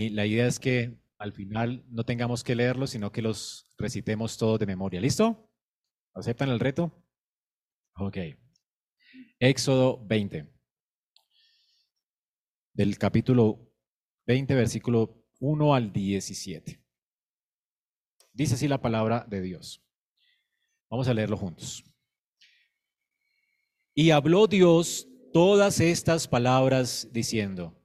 Y la idea es que al final no tengamos que leerlos, sino que los recitemos todos de memoria. ¿Listo? ¿Aceptan el reto? Ok. Éxodo 20. Del capítulo 20, versículo 1 al 17. Dice así la palabra de Dios. Vamos a leerlo juntos. Y habló Dios todas estas palabras diciendo,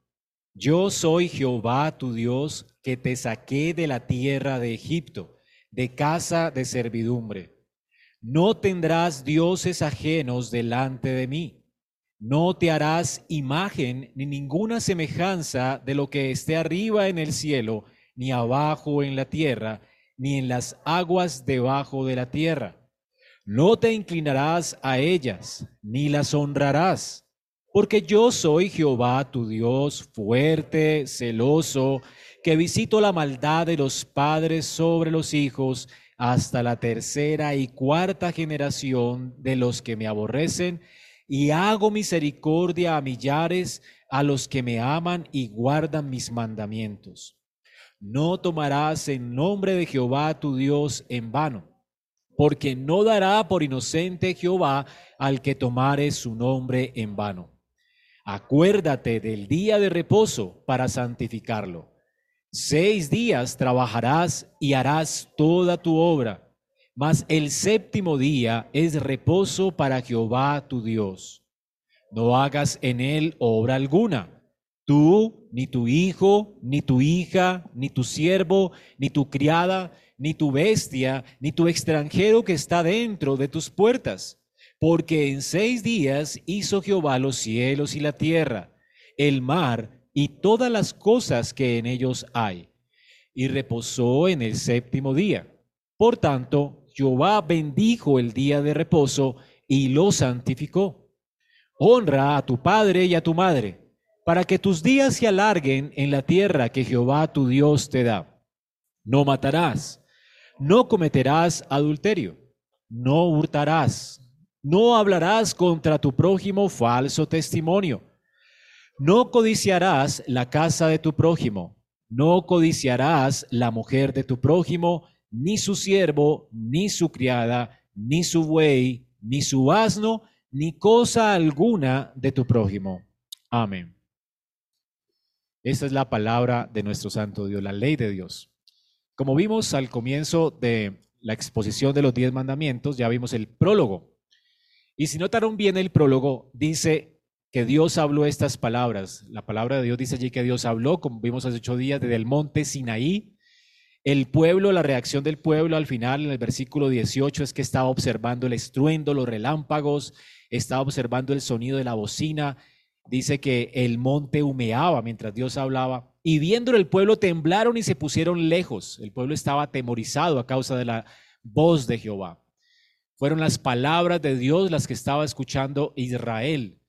Yo soy Jehová tu Dios que te saqué de la tierra de Egipto, de casa de servidumbre. No tendrás dioses ajenos delante de mí. No te harás imagen ni ninguna semejanza de lo que esté arriba en el cielo, ni abajo en la tierra, ni en las aguas debajo de la tierra. No te inclinarás a ellas, ni las honrarás, porque yo soy Jehová tu Dios, fuerte, celoso, que visito la maldad de los padres sobre los hijos hasta la tercera y cuarta generación de los que me aborrecen, y hago misericordia a millares a los que me aman y guardan mis mandamientos. No tomarás en nombre de Jehová tu Dios en vano porque no dará por inocente Jehová al que tomare su nombre en vano. Acuérdate del día de reposo para santificarlo. Seis días trabajarás y harás toda tu obra, mas el séptimo día es reposo para Jehová tu Dios. No hagas en él obra alguna, tú, ni tu hijo, ni tu hija, ni tu siervo, ni tu criada, ni tu bestia, ni tu extranjero que está dentro de tus puertas. Porque en seis días hizo Jehová los cielos y la tierra, el mar y todas las cosas que en ellos hay, y reposó en el séptimo día. Por tanto, Jehová bendijo el día de reposo y lo santificó. Honra a tu padre y a tu madre, para que tus días se alarguen en la tierra que Jehová tu Dios te da. No matarás no cometerás adulterio, no hurtarás, no hablarás contra tu prójimo falso testimonio, no codiciarás la casa de tu prójimo, no codiciarás la mujer de tu prójimo, ni su siervo, ni su criada, ni su buey, ni su asno, ni cosa alguna de tu prójimo. Amén. Esta es la palabra de nuestro Santo Dios, la ley de Dios. Como vimos al comienzo de la exposición de los diez mandamientos, ya vimos el prólogo. Y si notaron bien el prólogo, dice que Dios habló estas palabras. La palabra de Dios dice allí que Dios habló, como vimos hace ocho días, desde el monte Sinaí. El pueblo, la reacción del pueblo al final, en el versículo 18, es que estaba observando el estruendo, los relámpagos, estaba observando el sonido de la bocina. Dice que el monte humeaba mientras Dios hablaba. Y viéndolo el pueblo temblaron y se pusieron lejos. El pueblo estaba atemorizado a causa de la voz de Jehová. Fueron las palabras de Dios las que estaba escuchando Israel.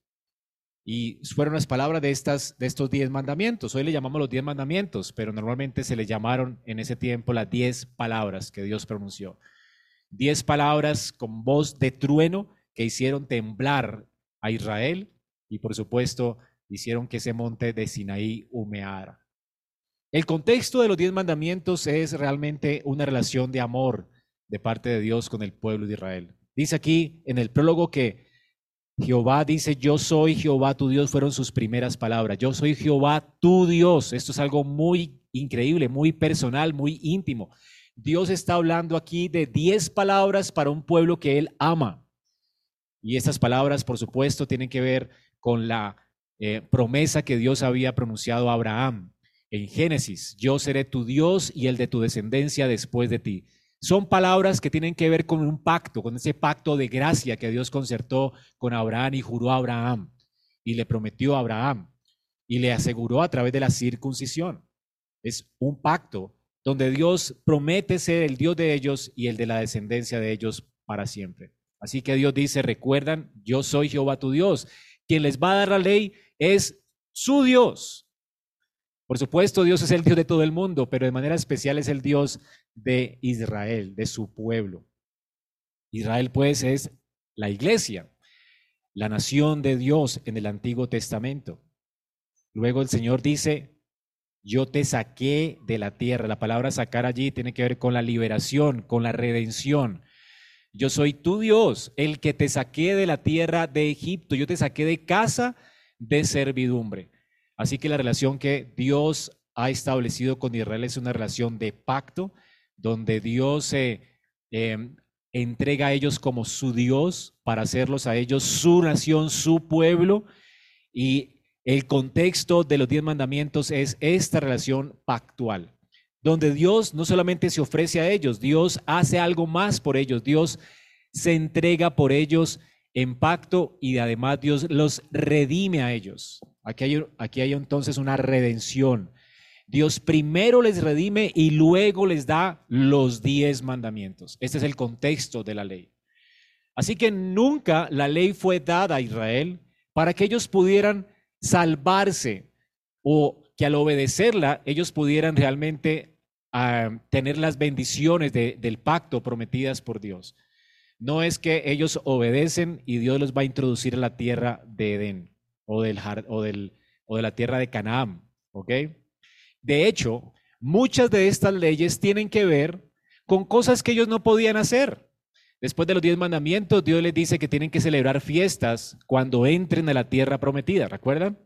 Y fueron las palabras de, estas, de estos diez mandamientos. Hoy le llamamos los diez mandamientos, pero normalmente se le llamaron en ese tiempo las diez palabras que Dios pronunció. Diez palabras con voz de trueno que hicieron temblar a Israel y por supuesto hicieron que ese monte de Sinaí humeara. El contexto de los diez mandamientos es realmente una relación de amor de parte de Dios con el pueblo de Israel. Dice aquí en el prólogo que Jehová dice, yo soy Jehová tu Dios, fueron sus primeras palabras. Yo soy Jehová tu Dios. Esto es algo muy increíble, muy personal, muy íntimo. Dios está hablando aquí de diez palabras para un pueblo que Él ama. Y estas palabras, por supuesto, tienen que ver con la eh, promesa que Dios había pronunciado a Abraham en Génesis, yo seré tu Dios y el de tu descendencia después de ti. Son palabras que tienen que ver con un pacto, con ese pacto de gracia que Dios concertó con Abraham y juró a Abraham y le prometió a Abraham y le aseguró a través de la circuncisión. Es un pacto donde Dios promete ser el Dios de ellos y el de la descendencia de ellos para siempre. Así que Dios dice, recuerdan, yo soy Jehová tu Dios. Quien les va a dar la ley es su Dios. Por supuesto, Dios es el Dios de todo el mundo, pero de manera especial es el Dios de Israel, de su pueblo. Israel, pues, es la iglesia, la nación de Dios en el Antiguo Testamento. Luego el Señor dice, yo te saqué de la tierra. La palabra sacar allí tiene que ver con la liberación, con la redención. Yo soy tu Dios, el que te saqué de la tierra de Egipto. Yo te saqué de casa de servidumbre. Así que la relación que Dios ha establecido con Israel es una relación de pacto, donde Dios em, entrega a ellos como su Dios para hacerlos a ellos su nación, su pueblo. Y el contexto de los diez mandamientos es esta relación pactual, donde Dios no solamente se ofrece a ellos, Dios hace algo más por ellos, Dios se entrega por ellos en pacto y además Dios los redime a ellos. Aquí hay, aquí hay entonces una redención. Dios primero les redime y luego les da los diez mandamientos. Este es el contexto de la ley. Así que nunca la ley fue dada a Israel para que ellos pudieran salvarse o que al obedecerla ellos pudieran realmente ah, tener las bendiciones del pacto prometidas por Dios. No es que ellos obedecen y Dios los va a introducir a la tierra de Edén o, del, o, del, o de la tierra de Canaán. De hecho, muchas de estas leyes tienen que ver con cosas que ellos no podían hacer. Después de los diez mandamientos, Dios les dice que tienen que celebrar fiestas cuando entren a la tierra prometida, ¿recuerdan?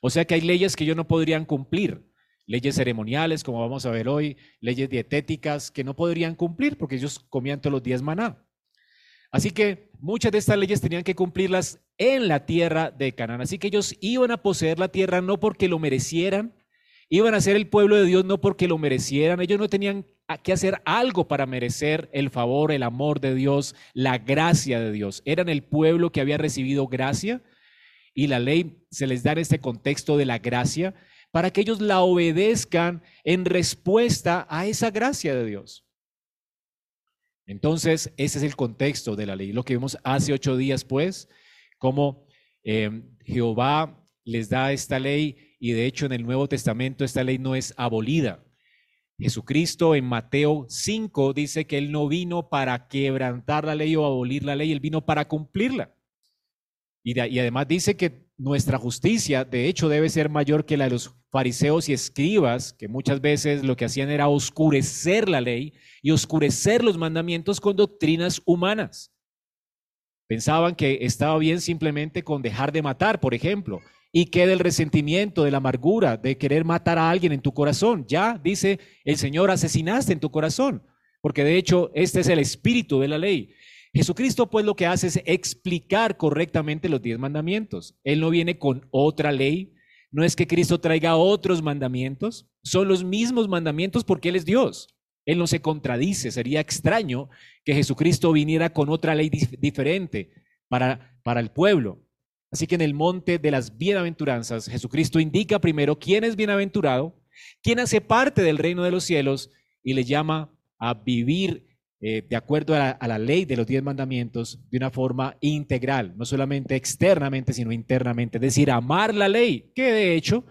O sea que hay leyes que ellos no podrían cumplir, leyes ceremoniales, como vamos a ver hoy, leyes dietéticas que no podrían cumplir porque ellos comían todos los días maná. Así que muchas de estas leyes tenían que cumplirlas en la tierra de Canaán. Así que ellos iban a poseer la tierra no porque lo merecieran, iban a ser el pueblo de Dios no porque lo merecieran, ellos no tenían que hacer algo para merecer el favor, el amor de Dios, la gracia de Dios. Eran el pueblo que había recibido gracia y la ley se les da en este contexto de la gracia para que ellos la obedezcan en respuesta a esa gracia de Dios. Entonces, ese es el contexto de la ley. Lo que vimos hace ocho días, pues, como eh, Jehová les da esta ley y de hecho en el Nuevo Testamento esta ley no es abolida. Jesucristo en Mateo 5 dice que Él no vino para quebrantar la ley o abolir la ley, Él vino para cumplirla. Y, además dice que nuestra justicia, de hecho, debe ser mayor que la de los fariseos y escribas, que muchas veces lo que hacían era oscurecer la ley y oscurecer los mandamientos con doctrinas humanas. Pensaban que estaba bien simplemente con dejar de matar, por ejemplo, y que del resentimiento, de la amargura, de querer matar a alguien en tu corazón. Ya, dice el Señor, asesinaste en tu corazón, porque de hecho este es el espíritu de la ley. Jesucristo pues lo que hace es explicar correctamente los diez mandamientos. Él no viene con otra ley, no es que Cristo traiga otros mandamientos, son los mismos mandamientos porque Él es Dios. Él no se contradice. Sería extraño que Jesucristo viniera con otra ley diferente para, para el pueblo. Así que en el monte de las bienaventuranzas, Jesucristo indica primero quién es bienaventurado, quién hace parte del reino de los cielos y le llama a vivir eh, de acuerdo a la, a la, ley de los diez mandamientos de una forma integral, no solamente externamente, sino internamente. Es decir, amar la ley, que de hecho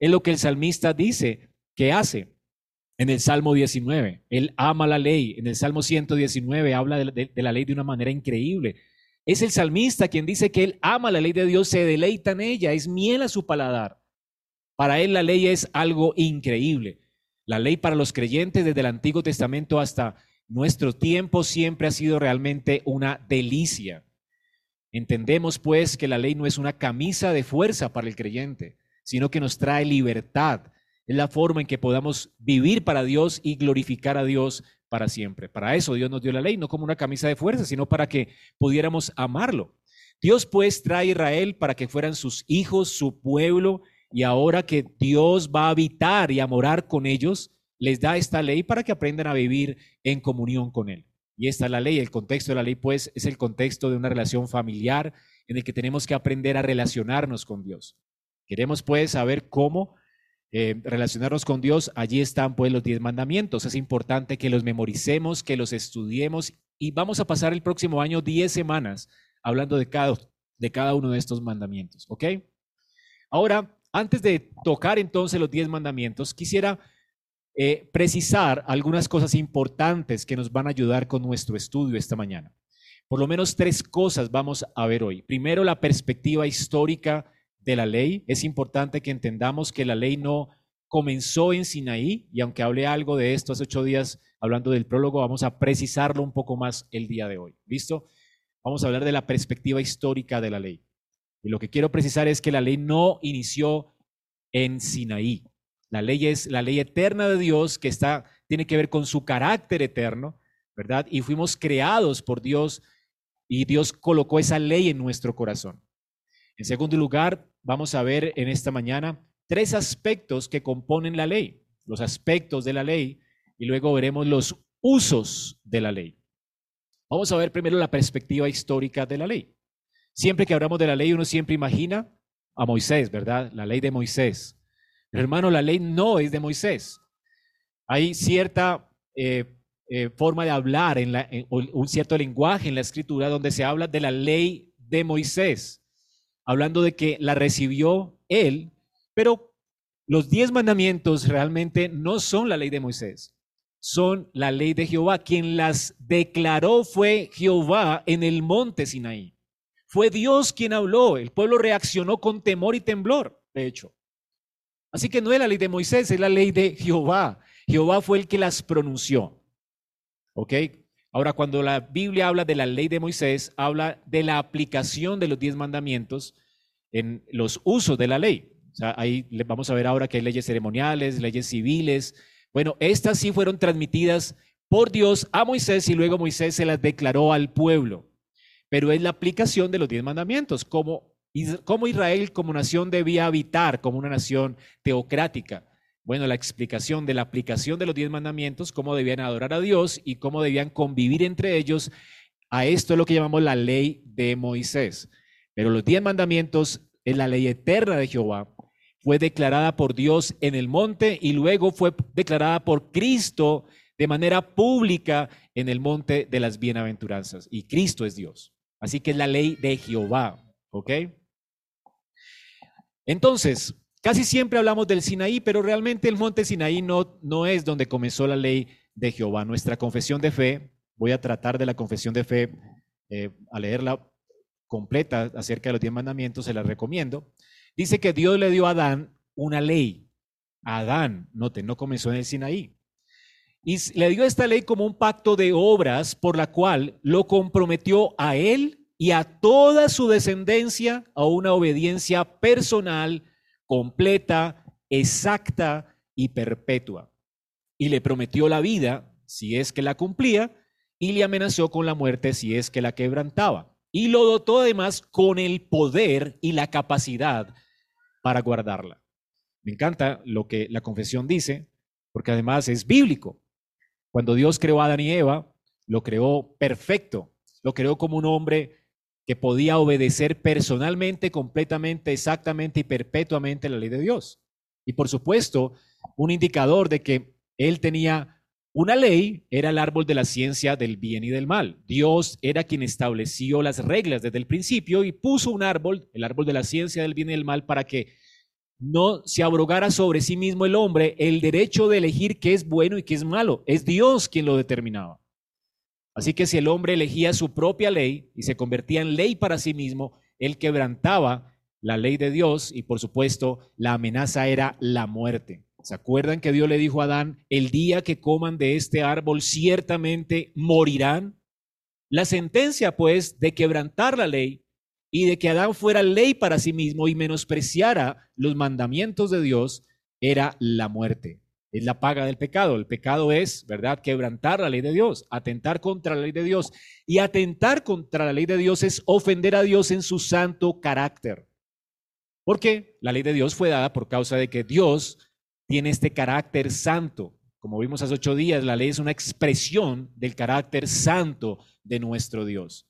es lo que el salmista dice que hace en el Salmo 19. Él ama la ley. En el Salmo 119 habla de, la ley de una manera increíble. Es el salmista quien dice que él ama la ley de Dios, se deleita en ella, es miel a su paladar. Para él la ley es algo increíble. La ley para los creyentes desde el Antiguo Testamento hasta nuestro tiempo siempre ha sido realmente una delicia. Entendemos pues que la ley no es una camisa de fuerza para el creyente, sino que nos trae libertad, es la forma en que podamos vivir para Dios y glorificar a Dios para siempre. Para eso Dios nos dio la ley, no como una camisa de fuerza, sino para que pudiéramos amarlo. Dios pues trae a Israel para que fueran sus hijos, su pueblo, y ahora que Dios va a habitar y a morar con ellos, les da esta ley para que aprendan a vivir en comunión con Él. Y esta es la ley, el contexto de la ley pues es el contexto de una relación familiar en el que tenemos que aprender a relacionarnos con Dios. Queremos pues saber cómo eh, relacionarnos con Dios, allí están pues los diez mandamientos. Es importante que los memoricemos, que los estudiemos y vamos a pasar el próximo año diez semanas hablando de cada, de cada uno de estos mandamientos, ¿ok? Ahora, antes de tocar entonces los diez mandamientos, quisiera eh, precisar algunas cosas importantes que nos van a ayudar con nuestro estudio esta mañana. Por lo menos tres cosas vamos a ver hoy. Primero, la perspectiva histórica de la ley, es importante que entendamos que la ley no comenzó en Sinaí, y aunque hablé algo de esto hace ocho días hablando del prólogo, vamos a precisarlo un poco más el día de hoy. ¿Listo? Vamos a hablar de la perspectiva histórica de la ley. Y lo que quiero precisar es que la ley no inició en Sinaí. La ley es la ley eterna de Dios que está, tiene que ver con su carácter eterno, ¿verdad? Y fuimos creados por Dios y Dios colocó esa ley en nuestro corazón. En segundo lugar, vamos a ver en esta mañana tres aspectos que componen la ley, los aspectos de la ley, y luego veremos los usos de la ley. Vamos a ver primero la perspectiva histórica de la ley. Siempre que hablamos de la ley, uno siempre imagina a Moisés, ¿verdad? La ley de Moisés. Hermano, la ley no es de Moisés. Hay cierta eh, eh, forma de hablar, en, la, un cierto lenguaje en la escritura donde se habla de la ley de Moisés, hablando de que la recibió él, pero los diez mandamientos realmente no son la ley de Moisés, son la ley de Jehová. Quien las declaró fue Jehová en el monte Sinaí. Fue Dios quien habló, el pueblo reaccionó con temor y temblor, de hecho. Así que no es la ley de Moisés, es la ley de Jehová. Jehová fue el que las pronunció. ¿Ok? Ahora, cuando la Biblia habla de la ley de Moisés, habla de la aplicación de los diez mandamientos en los usos de la ley. O sea, ahí vamos a ver ahora que hay leyes ceremoniales, leyes civiles. Bueno, estas sí fueron transmitidas por Dios a Moisés y luego Moisés se las declaró al pueblo. Pero es la aplicación de los diez mandamientos, como, como Israel como nación debía habitar como una nación teocrática. Bueno, la explicación de la aplicación de los diez mandamientos, cómo debían adorar a Dios y cómo debían convivir entre ellos, a esto es lo que llamamos la ley de Moisés. Pero los diez mandamientos es la ley eterna de Jehová, fue declarada por Dios en el monte y luego fue declarada por Cristo de manera pública en el monte de las bienaventuranzas. Y Cristo es Dios. Así que es la ley de Jehová. ¿Ok? Entonces, Casi siempre hablamos del Sinaí, pero realmente el monte Sinaí no, no es donde comenzó la ley de Jehová. Nuestra confesión de fe, voy a tratar de la confesión de fe, eh, a leerla completa acerca de los diez mandamientos, se la recomiendo. Dice que Dios le dio a Adán una ley. Adán, note, no comenzó en el Sinaí. Y le dio esta ley como un pacto de obras por la cual lo comprometió a él y a toda su descendencia a una obediencia personal completa, exacta y perpetua. Y le prometió la vida si es que la cumplía y le amenazó con la muerte si es que la quebrantaba. Y lo dotó además con el poder y la capacidad para guardarla. Me encanta lo que la confesión dice, porque además es bíblico. Cuando Dios creó a Adán y Eva, lo creó perfecto, lo creó como un hombre que podía obedecer personalmente, completamente, exactamente y perpetuamente la ley de Dios. Y por supuesto, un indicador de que él tenía una ley era el árbol de la ciencia del bien y del mal. Dios era quien estableció las reglas desde el principio y puso un árbol, el árbol de la ciencia del bien y del mal, para que no se abrogara sobre sí mismo el hombre el derecho de elegir qué es bueno y qué es malo. Es Dios quien lo determinaba. Así que si el hombre elegía su propia ley y se convertía en ley para sí mismo, él quebrantaba la ley de Dios y por supuesto la amenaza era la muerte. ¿Se acuerdan que Dios le dijo a Adán, el día que coman de este árbol ciertamente morirán? La sentencia pues de quebrantar la ley y de que Adán fuera ley para sí mismo y menospreciara los mandamientos de Dios era la muerte. Es la paga del pecado. El pecado es, ¿verdad?, quebrantar la ley de Dios, atentar contra la ley de Dios. Y atentar contra la ley de Dios es ofender a Dios en su santo carácter. Porque la ley de Dios fue dada por causa de que Dios tiene este carácter santo. Como vimos hace ocho días, la ley es una expresión del carácter santo de nuestro Dios.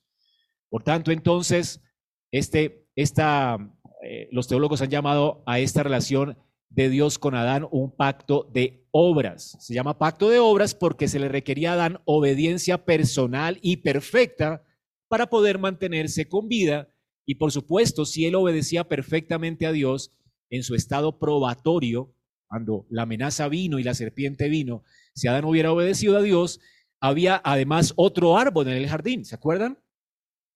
Por tanto, entonces, este, esta, eh, los teólogos han llamado a esta relación de Dios con Adán un pacto de obras. Se llama pacto de obras porque se le requería a Adán obediencia personal y perfecta para poder mantenerse con vida. Y por supuesto, si él obedecía perfectamente a Dios en su estado probatorio, cuando la amenaza vino y la serpiente vino, si Adán hubiera obedecido a Dios, había además otro árbol en el jardín, ¿se acuerdan?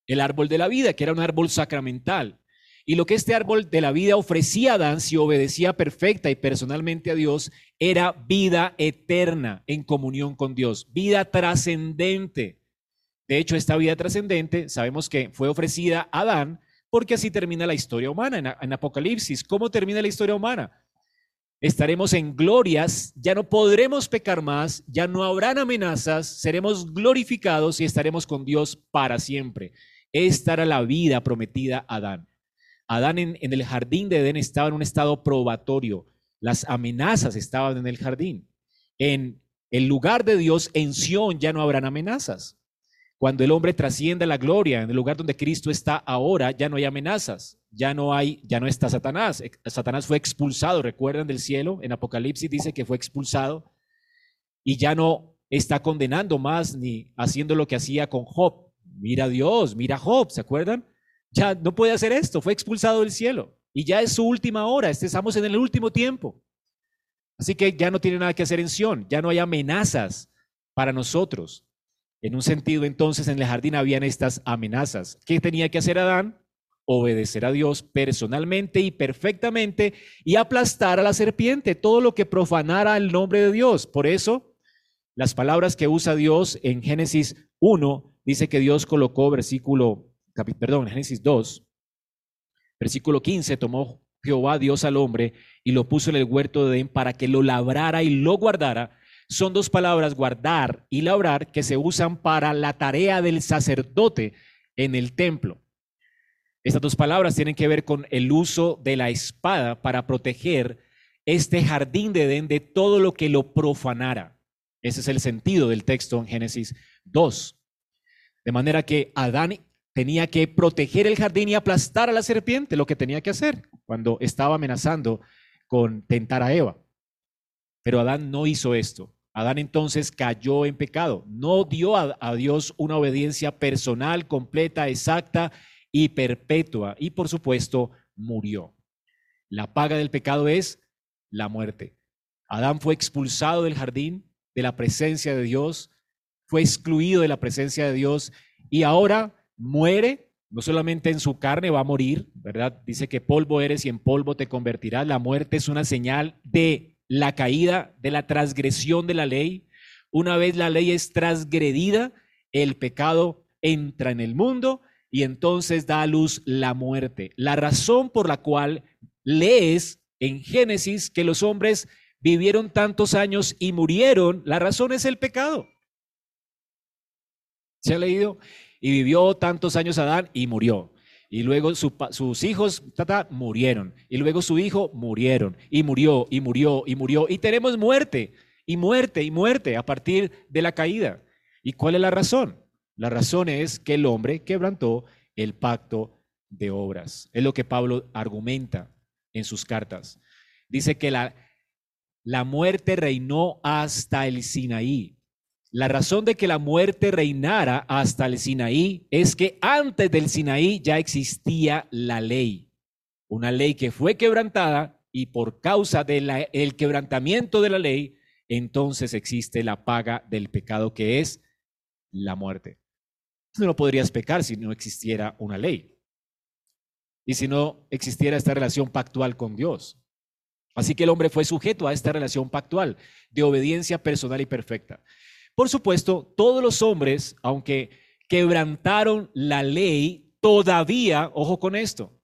El árbol de la vida, que era un árbol sacramental. Y lo que este árbol de la vida ofrecía a Adán, si obedecía perfecta y personalmente a Dios, era vida eterna en comunión con Dios, vida trascendente. De hecho, esta vida trascendente sabemos que fue ofrecida a Adán porque así termina la historia humana en, Apocalipsis. ¿Cómo termina la historia humana? estaremos en glorias, ya no podremos pecar más, ya no habrán amenazas, seremos glorificados y estaremos con Dios para siempre. Esta era la vida prometida a Adán. Adán en, el jardín de Edén estaba en un estado probatorio. Las amenazas estaban en el jardín. En el lugar de Dios, en Sión, ya no habrán amenazas. Cuando el hombre trasciende la gloria, en el lugar donde Cristo está ahora, ya no hay amenazas ya no hay, ya no está Satanás. Satanás fue expulsado, recuerdan del cielo, en Apocalipsis dice que fue expulsado y ya no está condenando más ni haciendo lo que hacía con Job. Mira a Dios, mira a Job, ¿se acuerdan? Ya no puede hacer esto, fue expulsado del cielo y ya es su última hora, este, estamos en el último tiempo. Así que ya no tiene nada que hacer en Sión, ya no hay amenazas para nosotros. En un sentido, entonces, en el jardín habían estas amenazas. ¿Qué tenía que hacer Adán? obedecer a Dios personalmente y perfectamente y aplastar a la serpiente, todo lo que profanara el nombre de Dios. Por eso, las palabras que usa Dios en Génesis 1, dice que Dios colocó, versículo, perdón, Génesis 2, versículo 15, tomó Jehová Dios al hombre y lo puso en el huerto de Edén para que lo labrara y lo guardara. Son dos palabras, guardar y labrar, que se usan para la tarea del sacerdote en el templo. Estas dos palabras tienen que ver con el uso de la espada para proteger este jardín de Edén de todo lo que lo profanara. Ese es el sentido del texto en Génesis 2. De manera que Adán tenía que proteger el jardín y aplastar a la serpiente, lo que tenía que hacer cuando estaba amenazando con tentar a Eva. Pero Adán no hizo esto. Adán entonces cayó en pecado. No dio a, Dios una obediencia personal, completa, exacta y perpetua. Y por supuesto, murió. La paga del pecado es la muerte. Adán fue expulsado del jardín, de la presencia de Dios, fue excluido de la presencia de Dios y ahora muere, no solamente en su carne va a morir, ¿verdad? Dice que polvo eres y en polvo te convertirás. La muerte es una señal de la caída, de la transgresión de la ley. Una vez la ley es transgredida, el pecado entra en el mundo y entonces da a luz la muerte. La razón por la cual lees en Génesis que los hombres vivieron tantos años y murieron, la razón es el pecado. ¿Se ha leído? Y vivió tantos años Adán y murió. Y luego sus hijos tata, murieron. Y luego su hijo murieron. Y murió, y murió, y murió. Y tenemos muerte, y muerte, y muerte a partir de la caída. ¿Y cuál es la razón? La razón es que el hombre quebrantó el pacto de obras. Es lo que Pablo argumenta en sus cartas. Dice que la, la muerte reinó hasta el Sinaí. La razón de que la muerte reinara hasta el Sinaí es que antes del Sinaí ya existía la ley. Una ley que fue quebrantada y por causa del quebrantamiento de la ley, entonces existe la paga del pecado que es la muerte no podrías pecar si no existiera una ley y si no existiera esta relación pactual con Dios. Así que el hombre fue sujeto a esta relación pactual de obediencia personal y perfecta. Por supuesto, todos los hombres, aunque quebrantaron la ley, todavía, ojo con esto,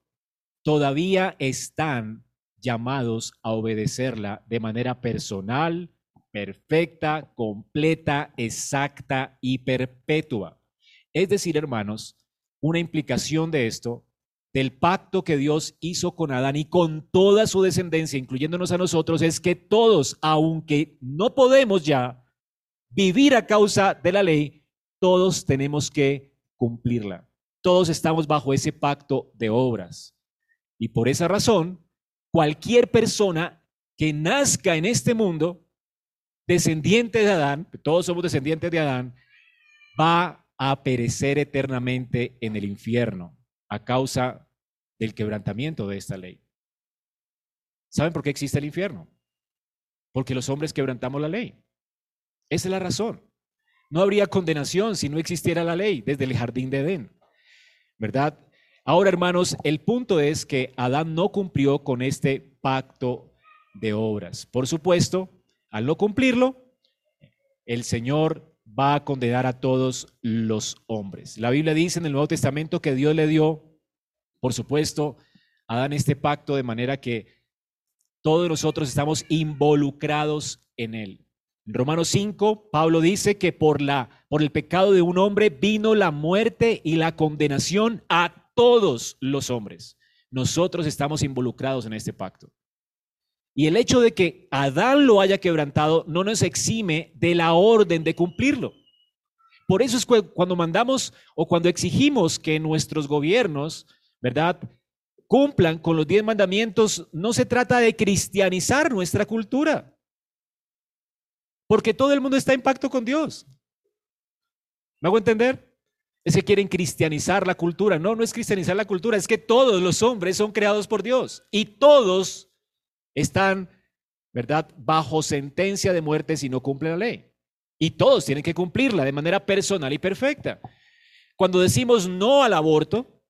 todavía están llamados a obedecerla de manera personal, perfecta, completa, exacta y perpetua. Es decir, hermanos, una implicación de esto, del pacto que Dios hizo con Adán y con toda su descendencia, incluyéndonos a nosotros, es que todos, aunque no podemos ya vivir a causa de la ley, todos tenemos que cumplirla. Todos estamos bajo ese pacto de obras. Y por esa razón, cualquier persona que nazca en este mundo, descendiente de Adán, todos somos descendientes de Adán, va a perecer eternamente en el infierno a causa del quebrantamiento de esta ley. ¿Saben por qué existe el infierno? Porque los hombres quebrantamos la ley. Esa es la razón. No habría condenación si no existiera la ley desde el jardín de Edén. ¿Verdad? Ahora, hermanos, el punto es que Adán no cumplió con este pacto de obras. Por supuesto, al no cumplirlo, el Señor va a condenar a todos los hombres. La Biblia dice en el Nuevo Testamento que Dios le dio, por supuesto, a Adán este pacto de manera que todos nosotros estamos involucrados en él. En Romanos 5, Pablo dice que por, la, por el pecado de un hombre vino la muerte y la condenación a todos los hombres. Nosotros estamos involucrados en este pacto. Y el hecho de que Adán lo haya quebrantado no nos exime de la orden de cumplirlo. Por eso es cuando mandamos o cuando exigimos que nuestros gobiernos, ¿verdad?, cumplan con los diez mandamientos, no se trata de cristianizar nuestra cultura. Porque todo el mundo está en pacto con Dios. ¿Me hago entender? Es que quieren cristianizar la cultura. No, no es cristianizar la cultura, es que todos los hombres son creados por Dios y todos están, ¿verdad?, bajo sentencia de muerte si no cumplen la ley. Y todos tienen que cumplirla de manera personal y perfecta. Cuando decimos no al aborto,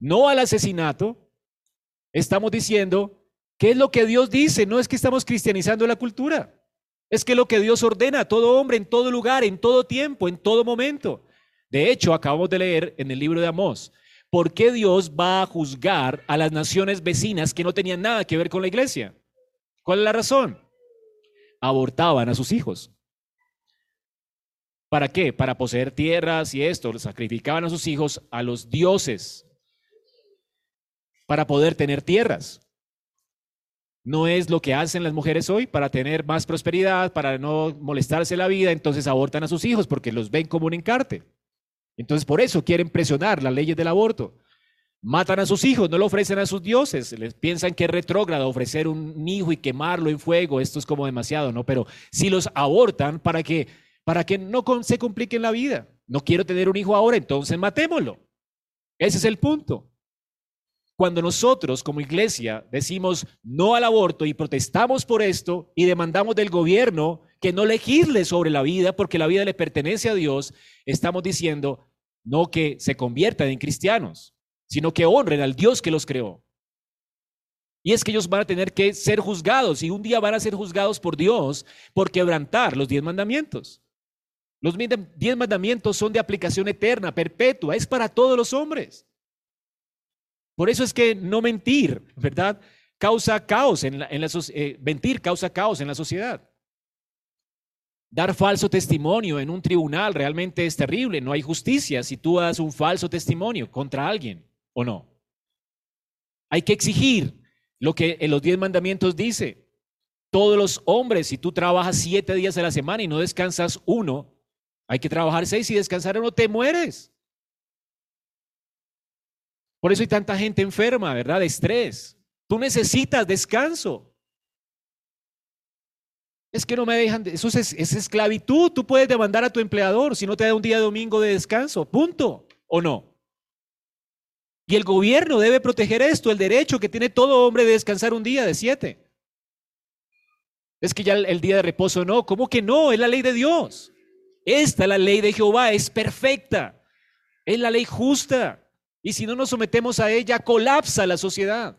no al asesinato, estamos diciendo qué es lo que Dios dice, no es que estamos cristianizando la cultura. Es que lo que Dios ordena a todo hombre en todo lugar, en todo tiempo, en todo momento. De hecho, acabamos de leer en el libro de Amós, ¿por qué Dios va a juzgar a las naciones vecinas que no tenían nada que ver con la iglesia? ¿Cuál es la razón? Abortaban a sus hijos. ¿Para qué? Para poseer tierras y esto, sacrificaban a sus hijos a los dioses para poder tener tierras no es lo que hacen las mujeres hoy para tener más prosperidad, para no molestarse la vida, entonces abortan a sus hijos porque los ven como un encarte. Entonces por eso quieren presionar las leyes del aborto. Matan a sus hijos, no lo ofrecen a sus dioses, les piensan que es retrógrado ofrecer un hijo y quemarlo en fuego, esto es como demasiado, ¿no? Pero si los abortan para que para que no se compliquen la vida. No quiero tener un hijo ahora, entonces matémoslo. Ese es el punto. Cuando nosotros como iglesia decimos no al aborto y protestamos por esto y demandamos del gobierno que no legisle sobre la vida porque la vida le pertenece a Dios, estamos diciendo no que se conviertan en cristianos, sino que honren al Dios que los creó. Y es que ellos van a tener que ser juzgados y un día van a ser juzgados por Dios por quebrantar los diez mandamientos. Los diez mandamientos son de aplicación eterna, perpetua, es para todos los hombres. Por eso es que no mentir, ¿verdad? Causa caos en la, en eh, mentir causa caos en la sociedad. Dar falso testimonio en un tribunal realmente es terrible. No hay justicia si tú das un falso testimonio contra alguien o no. Hay que exigir lo que en los diez mandamientos dice. Todos los hombres, si tú trabajas siete días a la semana y no descansas uno, hay que trabajar seis y descansar uno, te mueres. Por eso hay tanta gente enferma, ¿verdad? De estrés. Tú necesitas descanso. Es que no me dejan, eso es, es, esclavitud. Tú puedes demandar a tu empleador si no te da un día domingo de descanso. Punto. ¿O no? Y el gobierno debe proteger esto, el derecho que tiene todo hombre de descansar un día de siete. Es que ya el, día de reposo no. ¿Cómo que no? Es la ley de Dios. Esta, la ley de Jehová, es perfecta. Es la ley justa. Y si no nos sometemos a ella, colapsa la sociedad.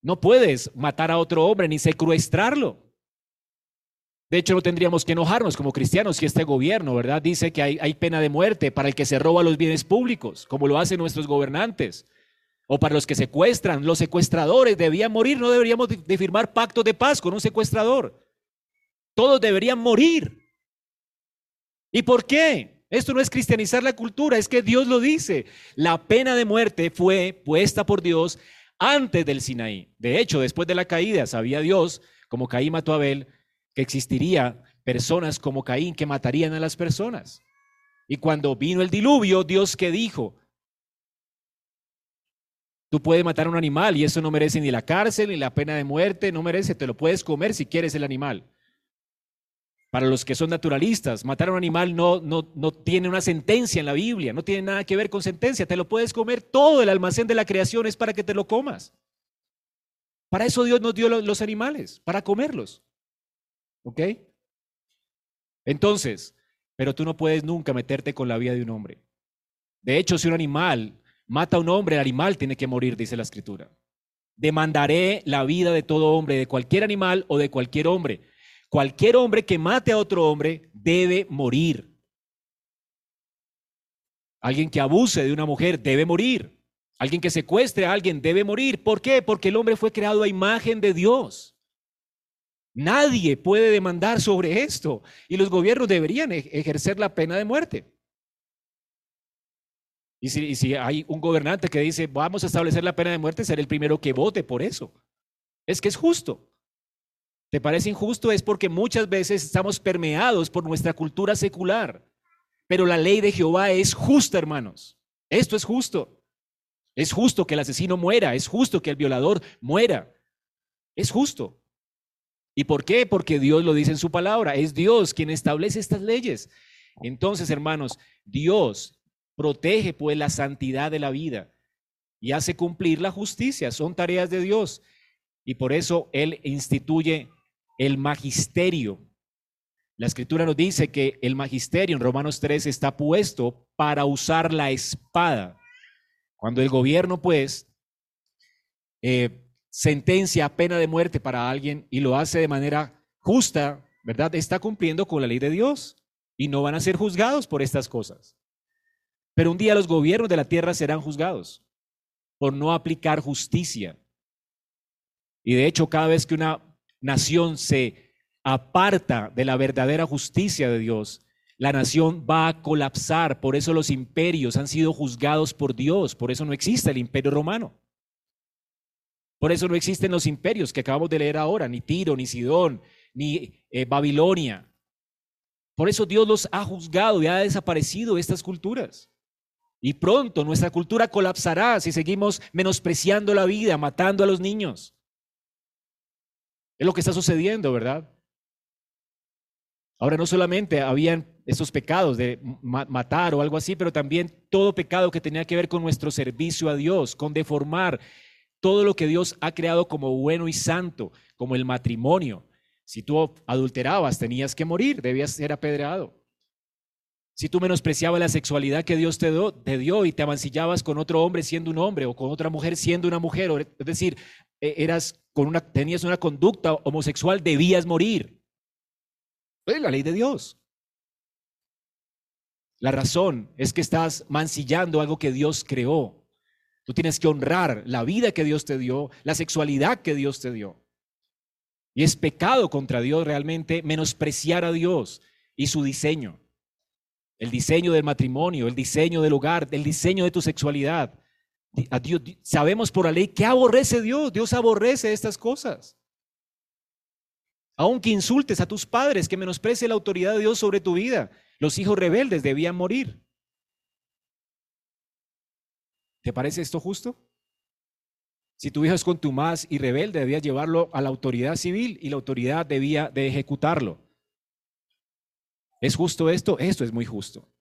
No puedes matar a otro hombre ni secuestrarlo. De hecho, no tendríamos que enojarnos como cristianos si este gobierno, ¿verdad? Dice que hay, pena de muerte para el que se roba los bienes públicos, como lo hacen nuestros gobernantes. O para los que secuestran. Los secuestradores debían morir. No deberíamos de firmar pactos de paz con un secuestrador. Todos deberían morir. ¿Y por qué? Esto no es cristianizar la cultura, es que Dios lo dice. La pena de muerte fue puesta por Dios antes del Sinaí. De hecho, después de la caída, sabía Dios, como Caín mató a Abel, que existiría personas como Caín que matarían a las personas. Y cuando vino el diluvio, Dios que dijo, tú puedes matar a un animal y eso no merece ni la cárcel ni la pena de muerte, no merece, te lo puedes comer si quieres el animal. Para los que son naturalistas, matar a un animal no, no, no tiene una sentencia en la Biblia, no tiene nada que ver con sentencia. Te lo puedes comer todo, el almacén de la creación es para que te lo comas. Para eso Dios nos dio los animales, para comerlos. ¿Ok? Entonces, pero tú no puedes nunca meterte con la vida de un hombre. De hecho, si un animal mata a un hombre, el animal tiene que morir, dice la escritura. Demandaré la vida de todo hombre, de cualquier animal o de cualquier hombre. Cualquier hombre que mate a otro hombre debe morir. Alguien que abuse de una mujer debe morir. Alguien que secuestre a alguien debe morir. ¿Por qué? Porque el hombre fue creado a imagen de Dios. Nadie puede demandar sobre esto y los gobiernos deberían e-, ejercer la pena de muerte. Y si, hay un gobernante que dice, vamos a establecer la pena de muerte, será el primero que vote por eso. Es que es justo. ¿Te parece injusto? Es porque muchas veces estamos permeados por nuestra cultura secular. Pero la ley de Jehová es justa, hermanos. Esto es justo. Es justo que el asesino muera, es justo que el violador muera. Es justo. ¿Y por qué? Porque Dios lo dice en su palabra. Es Dios quien establece estas leyes. Entonces, hermanos, Dios protege pues la santidad de la vida y hace cumplir la justicia. Son tareas de Dios. Y por eso Él instituye el magisterio. La escritura nos dice que el magisterio en Romanos 3 está puesto para usar la espada. Cuando el gobierno pues eh, sentencia pena de muerte para alguien y lo hace de manera justa, ¿verdad? Está cumpliendo con la ley de Dios y no van a ser juzgados por estas cosas. Pero un día los gobiernos de la tierra serán juzgados por no aplicar justicia. Y de hecho, cada vez que una nación se aparta de la verdadera justicia de Dios, la nación va a colapsar. Por eso los imperios han sido juzgados por Dios. Por eso no existe el imperio romano. Por eso no existen los imperios que acabamos de leer ahora, ni Tiro, ni Sidón, ni eh, Babilonia. Por eso Dios los ha juzgado y ha desaparecido estas culturas. Y pronto nuestra cultura colapsará si seguimos menospreciando la vida, matando a los niños. Es lo que está sucediendo, ¿verdad? Ahora no solamente habían esos pecados de matar o algo así, pero también todo pecado que tenía que ver con nuestro servicio a Dios, con deformar todo lo que Dios ha creado como bueno y santo, como el matrimonio. Si tú adulterabas, tenías que morir, debías ser apedreado. Si tú menospreciabas la sexualidad que Dios te, dio y te amancillabas con otro hombre siendo un hombre o con otra mujer siendo una mujer, es decir, eras con una, tenías una conducta homosexual, debías morir. Es la ley de Dios. La razón es que estás mancillando algo que Dios creó. Tú tienes que honrar la vida que Dios te dio, la sexualidad que Dios te dio. Y es pecado contra Dios realmente menospreciar a Dios y su diseño el diseño del matrimonio, el diseño del hogar, el diseño de tu sexualidad. Sabemos por la ley que aborrece Dios. Dios aborrece estas cosas. Aunque insultes a tus padres, que menosprecie la autoridad de Dios sobre tu vida, los hijos rebeldes debían morir. ¿Te parece esto justo? Si tu hijo es contumaz y rebelde, debías llevarlo a la autoridad civil y la autoridad debía de ejecutarlo. ¿Es justo esto? Esto es muy justo.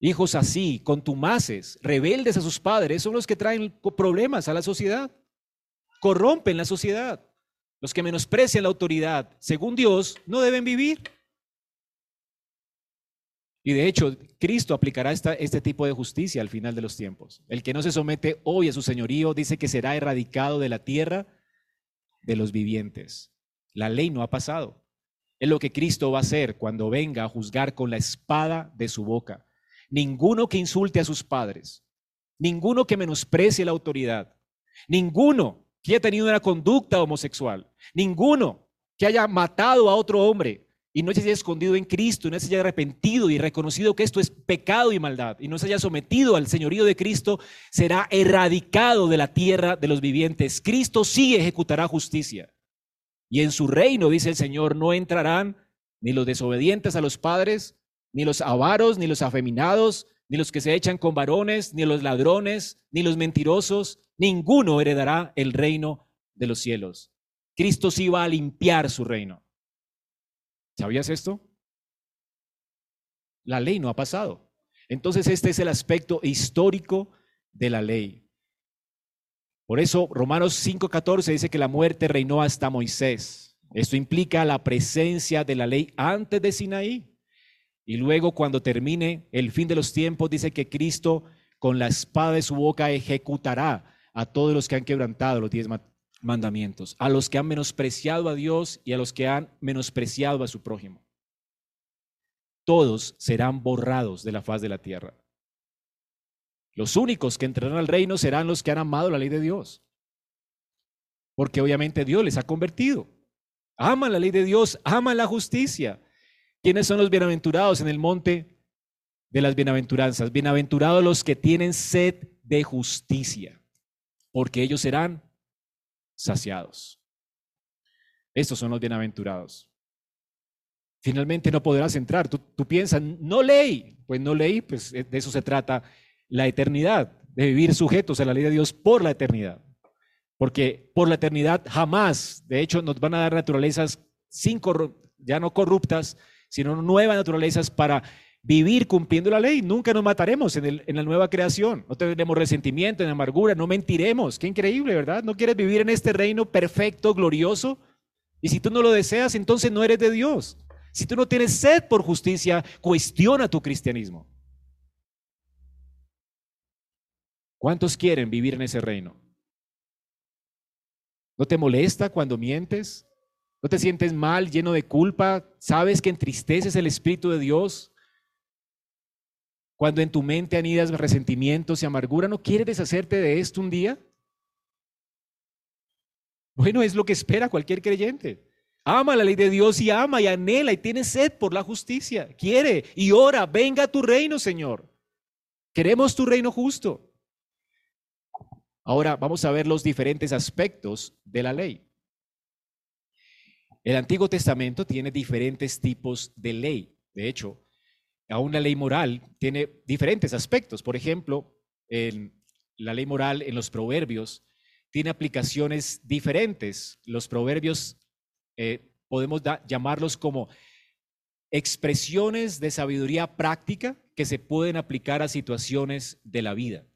Hijos así, contumaces, rebeldes a sus padres, son los que traen problemas a la sociedad. Corrompen la sociedad. Los que menosprecian la autoridad, según Dios, no deben vivir. Y de hecho, Cristo aplicará este tipo de justicia al final de los tiempos. El que no se somete hoy a su señorío dice que será erradicado de la tierra de los vivientes. La ley no ha pasado. Es lo que Cristo va a hacer cuando venga a juzgar con la espada de su boca. Ninguno que insulte a sus padres, ninguno que menosprecie la autoridad, ninguno que haya tenido una conducta homosexual, ninguno que haya matado a otro hombre y no se haya escondido en Cristo, no se haya arrepentido y reconocido que esto es pecado y maldad, y no se haya sometido al señorío de Cristo, será erradicado de la tierra de los vivientes. Cristo sí ejecutará justicia. Y en su reino, dice el Señor, no entrarán ni los desobedientes a los padres, ni los avaros, ni los afeminados, ni los que se echan con varones, ni los ladrones, ni los mentirosos, ninguno heredará el reino de los cielos. Cristo sí va a limpiar su reino. ¿Sabías esto? La ley no ha pasado. Entonces este es el aspecto histórico de la ley. Por eso Romanos 5:14 dice que la muerte reinó hasta Moisés. Esto implica la presencia de la ley antes de Sinaí. Y luego cuando termine el fin de los tiempos, dice que Cristo con la espada de su boca ejecutará a todos los que han quebrantado los diez mandamientos, a los que han menospreciado a Dios y a los que han menospreciado a su prójimo. Todos serán borrados de la faz de la tierra. Los únicos que entrarán al reino serán los que han amado la ley de Dios. Porque obviamente Dios les ha convertido. Aman la ley de Dios, aman la justicia. ¿Quiénes son los bienaventurados en el monte de las bienaventuranzas? Bienaventurados los que tienen sed de justicia, porque ellos serán saciados. Estos son los bienaventurados. Finalmente no podrás entrar. Tú, piensas, no leí. Pues no leí, pues de eso se trata la eternidad, de vivir sujetos a la ley de Dios por la eternidad. Porque por la eternidad jamás, de hecho, nos van a dar naturalezas sin ya no corruptas, sino nuevas naturalezas para vivir cumpliendo la ley. Nunca nos mataremos en, la nueva creación. No tendremos resentimiento, en amargura, no mentiremos. Qué increíble, ¿verdad? ¿No quieres vivir en este reino perfecto, glorioso? Y si tú no lo deseas, entonces no eres de Dios. Si tú no tienes sed por justicia, cuestiona tu cristianismo. ¿Cuántos quieren vivir en ese reino? ¿No te molesta cuando mientes? ¿No te sientes mal, lleno de culpa? ¿Sabes que entristeces el Espíritu de Dios? Cuando en tu mente anidas resentimientos y amargura, ¿no quieres deshacerte de esto un día? Bueno, es lo que espera cualquier creyente. Ama la ley de Dios y ama y anhela y tiene sed por la justicia. Quiere y ora, venga a tu reino, Señor. Queremos tu reino justo. Ahora vamos a ver los diferentes aspectos de la ley. El Antiguo Testamento tiene diferentes tipos de ley. De hecho, aún la ley moral tiene diferentes aspectos. Por ejemplo, en la ley moral en los proverbios tiene aplicaciones diferentes. Los proverbios eh, podemos llamarlos como expresiones de sabiduría práctica que se pueden aplicar a situaciones de la vida.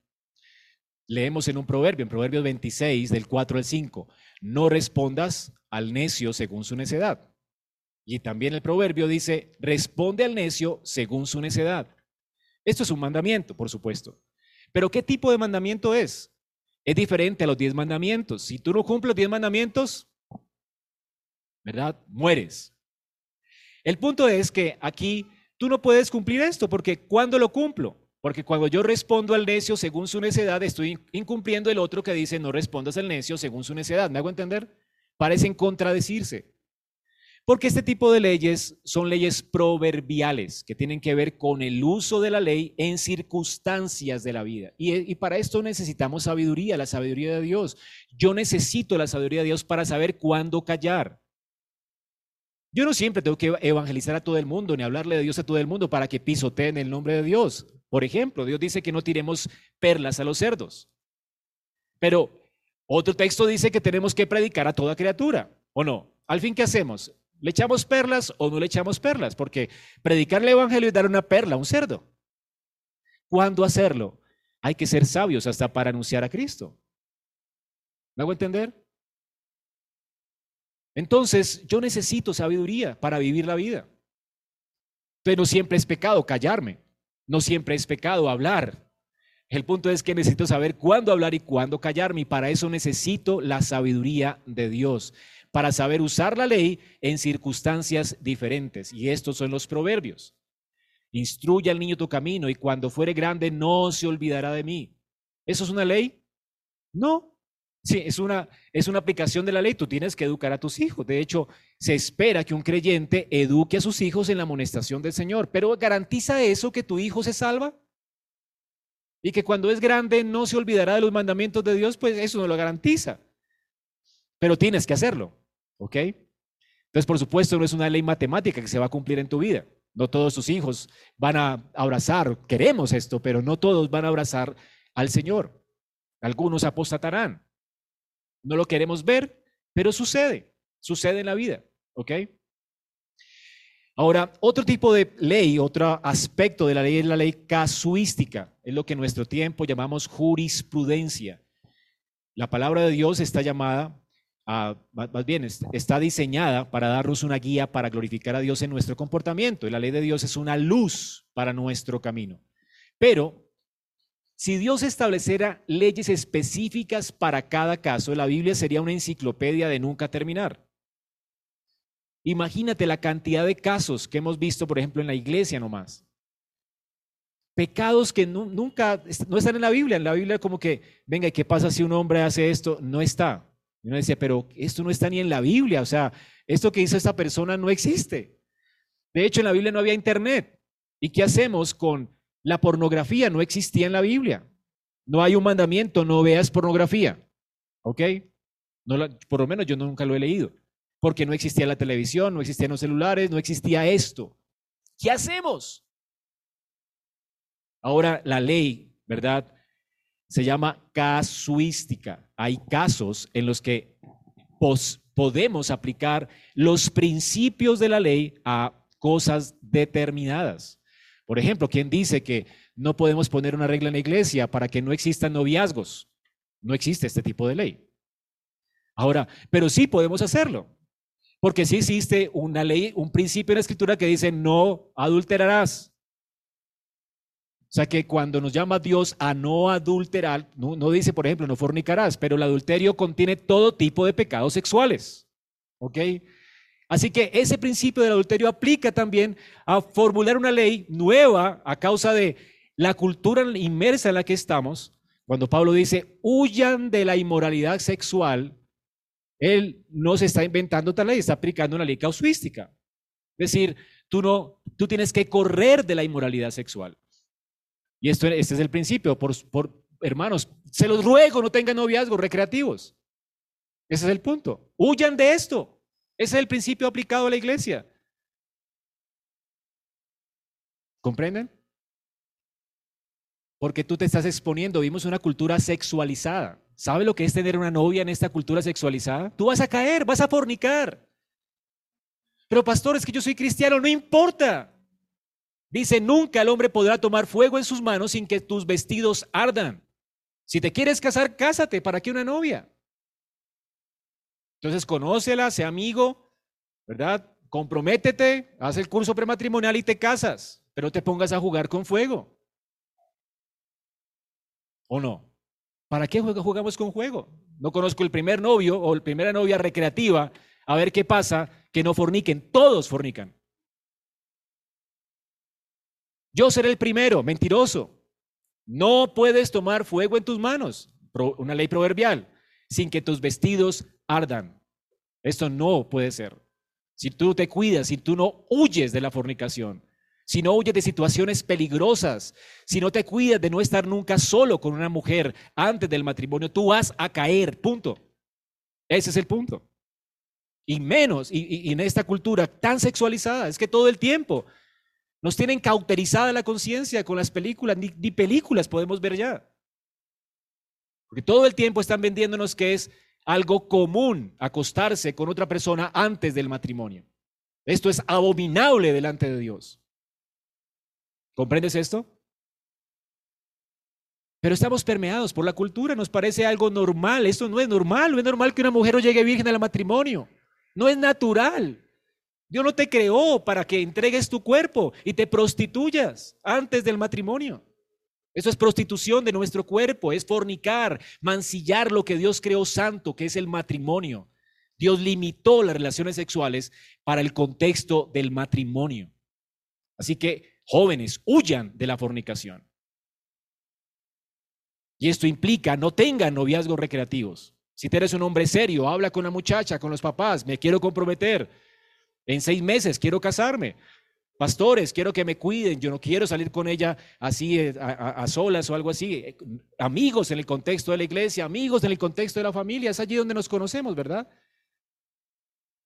Leemos en un proverbio, en Proverbios 26, del 4 al 5, no respondas al necio según su necedad. Y también el proverbio dice, responde al necio según su necedad. Esto es un mandamiento, por supuesto. Pero ¿qué tipo de mandamiento es? Es diferente a los diez mandamientos. Si tú no cumples los diez mandamientos, ¿verdad? Mueres. El punto es que aquí tú no puedes cumplir esto, porque ¿cuándo lo cumplo? Porque cuando yo respondo al necio según su necedad, estoy incumpliendo el otro que dice no respondas al necio según su necedad. ¿Me hago entender? Parecen contradecirse. Porque este tipo de leyes son leyes proverbiales que tienen que ver con el uso de la ley en circunstancias de la vida. Y, para esto necesitamos sabiduría, la sabiduría de Dios. Yo necesito la sabiduría de Dios para saber cuándo callar. Yo no siempre tengo que evangelizar a todo el mundo ni hablarle de Dios a todo el mundo para que pisoteen el nombre de Dios. Por ejemplo, Dios dice que no tiremos perlas a los cerdos. Pero otro texto dice que tenemos que predicar a toda criatura, ¿o no? Al fin, ¿qué hacemos? ¿Le echamos perlas o no le echamos perlas? Porque predicar el Evangelio es dar una perla a un cerdo. ¿Cuándo hacerlo? Hay que ser sabios hasta para anunciar a Cristo. ¿Me hago entender? Entonces, yo necesito sabiduría para vivir la vida. Pero siempre es pecado callarme. No siempre es pecado hablar. El punto es que necesito saber cuándo hablar y cuándo callarme y para eso necesito la sabiduría de Dios, para saber usar la ley en circunstancias diferentes. Y estos son los proverbios. Instruye al niño tu camino y cuando fuere grande no se olvidará de mí. ¿Eso es una ley? No. Sí, es una, es una aplicación de la ley. Tú tienes que educar a tus hijos. De hecho, se espera que un creyente eduque a sus hijos en la amonestación del Señor. Pero ¿garantiza eso que tu hijo se salva? Y que cuando es grande no se olvidará de los mandamientos de Dios, pues eso no lo garantiza. Pero tienes que hacerlo. ¿Ok? Entonces, por supuesto, no es una ley matemática que se va a cumplir en tu vida. No todos tus hijos van a abrazar, queremos esto, pero no todos van a abrazar al Señor. Algunos apostatarán. No lo queremos ver, pero sucede, sucede en la vida, ¿ok? Ahora, otro tipo de ley, otro aspecto de la ley es la ley casuística, es lo que en nuestro tiempo llamamos jurisprudencia. La palabra de Dios está llamada más bien, está diseñada para darnos una guía para glorificar a Dios en nuestro comportamiento. Y la ley de Dios es una luz para nuestro camino. Pero si Dios estableciera leyes específicas para cada caso, la Biblia sería una enciclopedia de nunca terminar. Imagínate la cantidad de casos que hemos visto, por ejemplo, en la iglesia nomás. Pecados que nunca no están en la Biblia. En la Biblia como que, venga, ¿qué pasa si un hombre hace esto? No está. Y uno decía, pero esto no está ni en la Biblia. O sea, esto que hizo esta persona no existe. De hecho, en la Biblia no había internet. ¿Y qué hacemos con la pornografía no existía en la Biblia. No hay un mandamiento, no veas pornografía. ¿Ok? No por lo menos yo nunca lo he leído. Porque no existía la televisión, no existían los celulares, no existía esto. ¿Qué hacemos? Ahora la ley, ¿verdad? Se llama casuística. Hay casos en los que podemos aplicar los principios de la ley a cosas determinadas. Por ejemplo, ¿quién dice que no podemos poner una regla en la iglesia para que no existan noviazgos? No existe este tipo de ley. Ahora, pero sí podemos hacerlo, porque sí existe una ley, un principio en la escritura que dice no adulterarás. O sea que cuando nos llama Dios a no adulterar, no, no, dice, por ejemplo, no fornicarás, pero el adulterio contiene todo tipo de pecados sexuales. ¿Ok? Así que ese principio del adulterio aplica también a formular una ley nueva a causa de la cultura inmersa en la que estamos. Cuando Pablo dice, huyan de la inmoralidad sexual, él no se está inventando tal ley, está aplicando una ley casuística. Es decir, tú no, tú tienes que correr de la inmoralidad sexual. Y esto, este es el principio, por, por hermanos, se los ruego, no tengan noviazgos recreativos. Ese es el punto. Huyan de esto. Ese es el principio aplicado a la iglesia. ¿Comprenden? Porque tú te estás exponiendo, vimos una cultura sexualizada. ¿Sabe lo que es tener una novia en esta cultura sexualizada? Tú vas a caer, vas a fornicar. Pero pastor, es que yo soy cristiano, no importa. Dice, nunca el hombre podrá tomar fuego en sus manos sin que tus vestidos ardan. Si te quieres casar, cásate. ¿Para qué una novia? Entonces, conócela, sea amigo, ¿verdad? Comprométete, haz el curso prematrimonial y te casas, pero te pongas a jugar con fuego. ¿O no? ¿Para qué jugamos con fuego? No conozco el primer novio o la primera novia recreativa, a ver qué pasa, que no forniquen, todos fornican. Yo seré el primero, mentiroso. No puedes tomar fuego en tus manos, una ley proverbial, sin que tus vestidos ardan. Esto no puede ser. Si tú te cuidas, si tú no huyes de la fornicación, si no huyes de situaciones peligrosas, si no te cuidas de no estar nunca solo con una mujer antes del matrimonio, tú vas a caer, punto. Ese es el punto. Y menos, y, en esta cultura tan sexualizada, es que todo el tiempo nos tienen cauterizada la conciencia con las películas, ni películas podemos ver ya. Porque todo el tiempo están vendiéndonos que es algo común acostarse con otra persona antes del matrimonio. Esto es abominable delante de Dios. ¿Comprendes esto? Pero estamos permeados por la cultura, nos parece algo normal. Esto no es normal, no es normal que una mujer no llegue virgen al matrimonio. No es natural. Dios no te creó para que entregues tu cuerpo y te prostituyas antes del matrimonio. Eso es prostitución de nuestro cuerpo, es fornicar, mancillar lo que Dios creó santo, que es el matrimonio. Dios limitó las relaciones sexuales para el contexto del matrimonio. Así que, jóvenes, huyan de la fornicación. Y esto implica no tengan noviazgos recreativos. Si tú eres un hombre serio, habla con la muchacha, con los papás, me quiero comprometer. En seis meses quiero casarme. Pastores, quiero que me cuiden, yo no quiero salir con ella así eh, a, solas o algo así. Amigos en el contexto de la iglesia, amigos en el contexto de la familia, es allí donde nos conocemos, ¿verdad?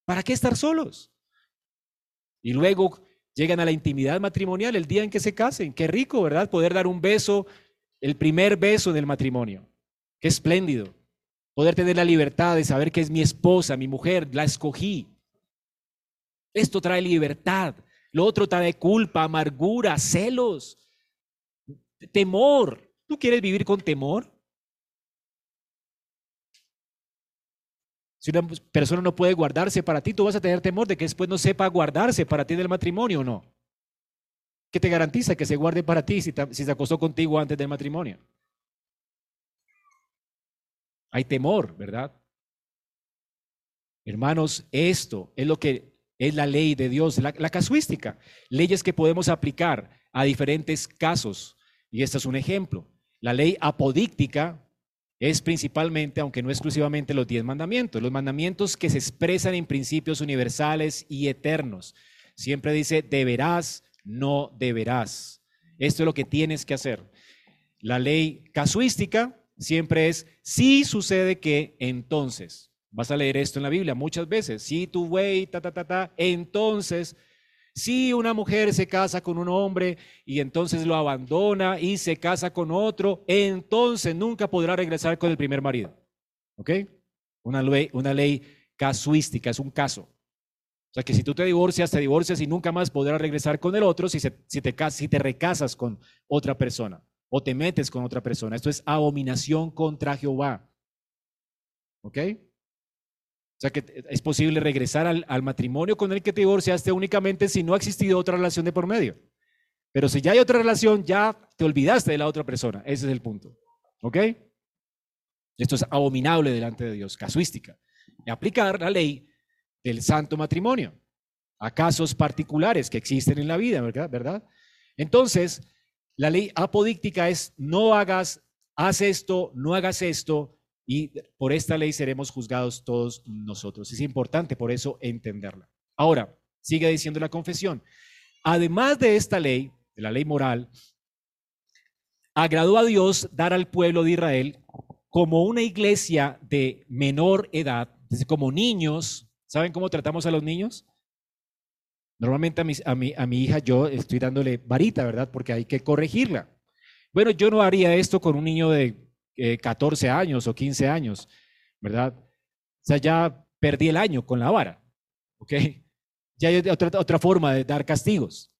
¿Para qué estar solos? Y luego llegan a la intimidad matrimonial el día en que se casen. Qué rico, ¿verdad? Poder dar un beso, el primer beso del matrimonio. Qué espléndido. Poder tener la libertad de saber que es mi esposa, mi mujer, la escogí. Esto trae libertad. Lo otro trae culpa, amargura, celos, temor. ¿Tú quieres vivir con temor? Si una persona no puede guardarse para ti, tú vas a tener temor de que después no sepa guardarse para ti del matrimonio o no. ¿Qué te garantiza que se guarde para ti si, si se acostó contigo antes del matrimonio? Hay temor, ¿verdad? Hermanos, esto es lo que es la ley de Dios, la, casuística, leyes que podemos aplicar a diferentes casos. Y este es un ejemplo. La ley apodíctica es principalmente, aunque no exclusivamente, los diez mandamientos, los mandamientos que se expresan en principios universales y eternos. Siempre dice, deberás, no deberás. Esto es lo que tienes que hacer. La ley casuística siempre es, si sucede que, entonces. Vas a leer esto en la Biblia muchas veces. Si tu güey, ta, ta, ta, ta, entonces, si una mujer se casa con un hombre y entonces lo abandona y se casa con otro, entonces nunca podrá regresar con el primer marido. ¿Ok? Una ley, casuística, es un caso. O sea que si tú te divorcias, te divorcias y nunca más podrás regresar con el otro si, si, te, si te recasas con otra persona o te metes con otra persona. Esto es abominación contra Jehová. ¿Ok? O sea que es posible regresar al, matrimonio con el que te divorciaste únicamente si no ha existido otra relación de por medio. Pero si ya hay otra relación, ya te olvidaste de la otra persona. Ese es el punto. ¿Ok? Esto es abominable delante de Dios, casuística. Y aplicar la ley del santo matrimonio a casos particulares que existen en la vida. ¿verdad? Entonces, la ley apodíctica es no hagas, haz esto, no hagas esto, y por esta ley seremos juzgados todos nosotros. Es importante por eso entenderla. Ahora, sigue diciendo la confesión. Además de esta ley, de la ley moral, agradó a Dios dar al pueblo de Israel como una iglesia de menor edad, como niños. ¿Saben cómo tratamos a los niños? Normalmente a mi, a, mi, hija yo estoy dándole varita, ¿verdad? Porque hay que corregirla. Bueno, yo no haría esto con un niño de 14 años o 15 años, ¿verdad? O sea, ya perdí el año con la vara, ¿ok? Ya hay otra, otra forma de dar castigos.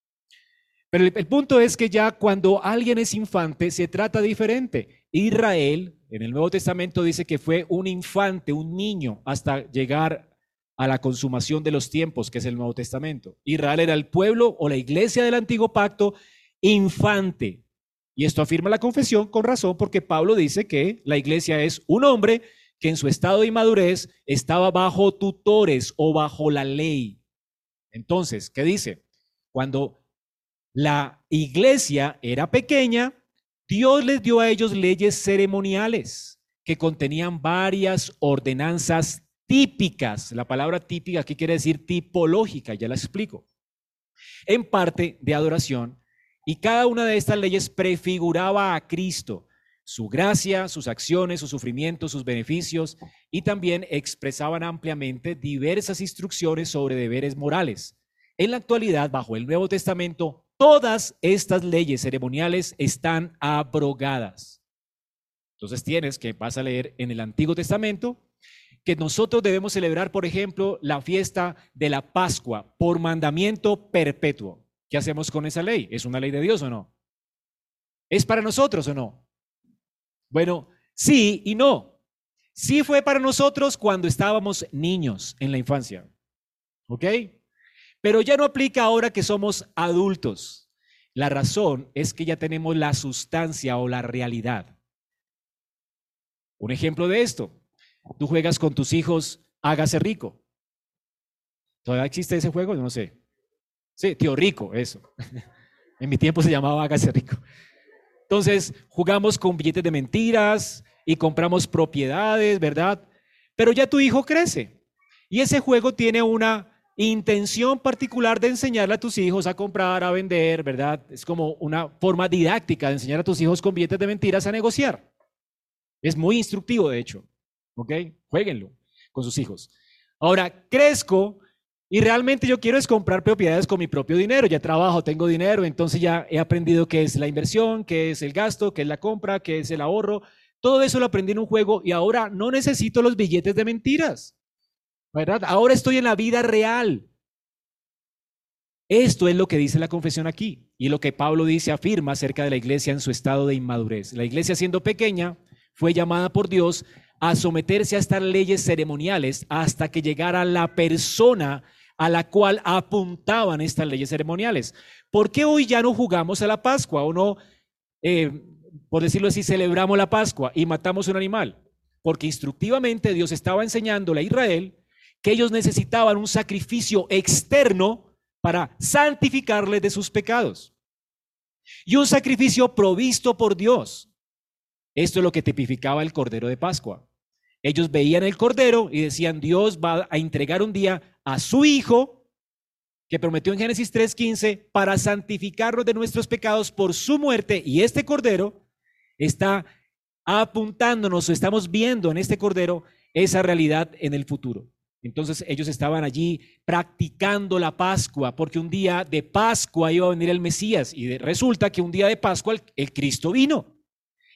Pero el, punto es que ya cuando alguien es infante se trata diferente. Israel, en el Nuevo Testamento dice que fue un infante, un niño, hasta llegar a la consumación de los tiempos, que es el Nuevo Testamento. Israel era el pueblo o la iglesia del antiguo pacto infante, y esto afirma la confesión con razón porque Pablo dice que la iglesia es un hombre que en su estado de inmadurez estaba bajo tutores o bajo la ley. Entonces, ¿qué dice? Cuando la iglesia era pequeña, Dios les dio a ellos leyes ceremoniales que contenían varias ordenanzas típicas. La palabra típica aquí quiere decir tipológica, ya la explico. En parte de adoración y cada una de estas leyes prefiguraba a Cristo, su gracia, sus acciones, sus sufrimientos, sus beneficios, y también expresaban ampliamente diversas instrucciones sobre deberes morales. En la actualidad, bajo el Nuevo Testamento, todas estas leyes ceremoniales están abrogadas. Entonces tienes que, vas a leer en el Antiguo Testamento, que nosotros debemos celebrar, por ejemplo, la fiesta de la Pascua por mandamiento perpetuo. ¿Qué hacemos con esa ley? ¿Es una ley de Dios o no? ¿Es para nosotros o no? Bueno, sí y no. Sí fue para nosotros cuando estábamos niños en la infancia. ¿Ok? Pero ya no aplica ahora que somos adultos. La razón es que ya tenemos la sustancia o la realidad. Un ejemplo de esto. Tú juegas con tus hijos, hágase rico. ¿Todavía existe ese juego? No sé. Sí, tío rico, eso. en mi tiempo se llamaba hágase rico. Entonces, jugamos con billetes de mentiras y compramos propiedades, ¿verdad? Pero ya tu hijo crece. Y ese juego tiene una intención particular de enseñarle a tus hijos a comprar, a vender, ¿verdad? Es como una forma didáctica de enseñar a tus hijos con billetes de mentiras a negociar. Es muy instructivo, de hecho. ¿Ok? Jueguenlo con sus hijos. Ahora, crezco y realmente yo quiero es comprar propiedades con mi propio dinero. Ya trabajo, tengo dinero, entonces ya he aprendido qué es la inversión, qué es el gasto, qué es la compra, qué es el ahorro. Todo eso lo aprendí en un juego y ahora no necesito los billetes de mentiras. ¿Verdad? Ahora estoy en la vida real. Esto es lo que dice la confesión aquí y lo que Pablo dice, afirma acerca de la iglesia en su estado de inmadurez. La iglesia siendo pequeña fue llamada por Dios a someterse a estas leyes ceremoniales hasta que llegara la persona a la cual apuntaban estas leyes ceremoniales. ¿Por qué hoy ya no jugamos a la Pascua o no, eh, por decirlo así, celebramos la Pascua y matamos un animal? Porque instructivamente Dios estaba enseñándole a Israel que ellos necesitaban un sacrificio externo para santificarles de sus pecados. Y un sacrificio provisto por Dios. Esto es lo que tipificaba el Cordero de Pascua. Ellos veían el Cordero y decían, Dios va a entregar un día a su Hijo, que prometió en Génesis 3.15, para santificarnos de nuestros pecados por su muerte. Y este Cordero está apuntándonos, estamos viendo en este Cordero esa realidad en el futuro. Entonces ellos estaban allí practicando la Pascua, porque un día de Pascua iba a venir el Mesías y resulta que un día de Pascua el, Cristo vino.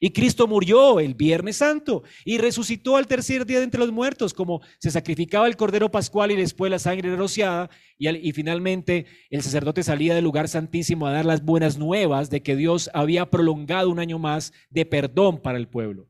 Y Cristo murió el Viernes Santo y resucitó al tercer día de entre los muertos, como se sacrificaba el Cordero Pascual y después la sangre rociada. Y, finalmente el sacerdote salía del lugar santísimo a dar las buenas nuevas de que Dios había prolongado un año más de perdón para el pueblo.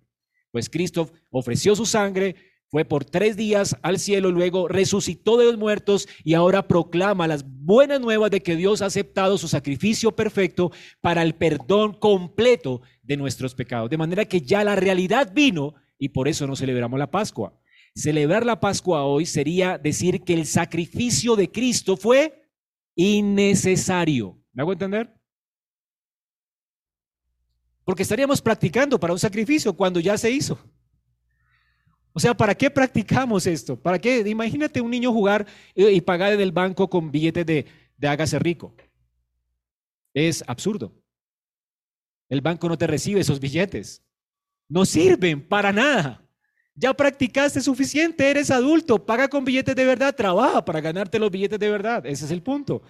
Pues Cristo ofreció su sangre, fue por tres días al cielo, luego resucitó de los muertos y ahora proclama las buenas nuevas de que Dios ha aceptado su sacrificio perfecto para el perdón completo de nuestros pecados. De manera que ya la realidad vino y por eso no celebramos la Pascua. Celebrar la Pascua hoy sería decir que el sacrificio de Cristo fue innecesario. ¿Me hago entender? Porque estaríamos practicando para un sacrificio cuando ya se hizo. O sea, ¿para qué practicamos esto? ¿Para qué? Imagínate un niño jugar y pagar en el banco con billetes de, de hágase rico. Es absurdo. El banco no te recibe esos billetes. No sirven para nada. Ya practicaste suficiente, eres adulto, paga con billetes de verdad, trabaja para ganarte los billetes de verdad. Ese es el punto.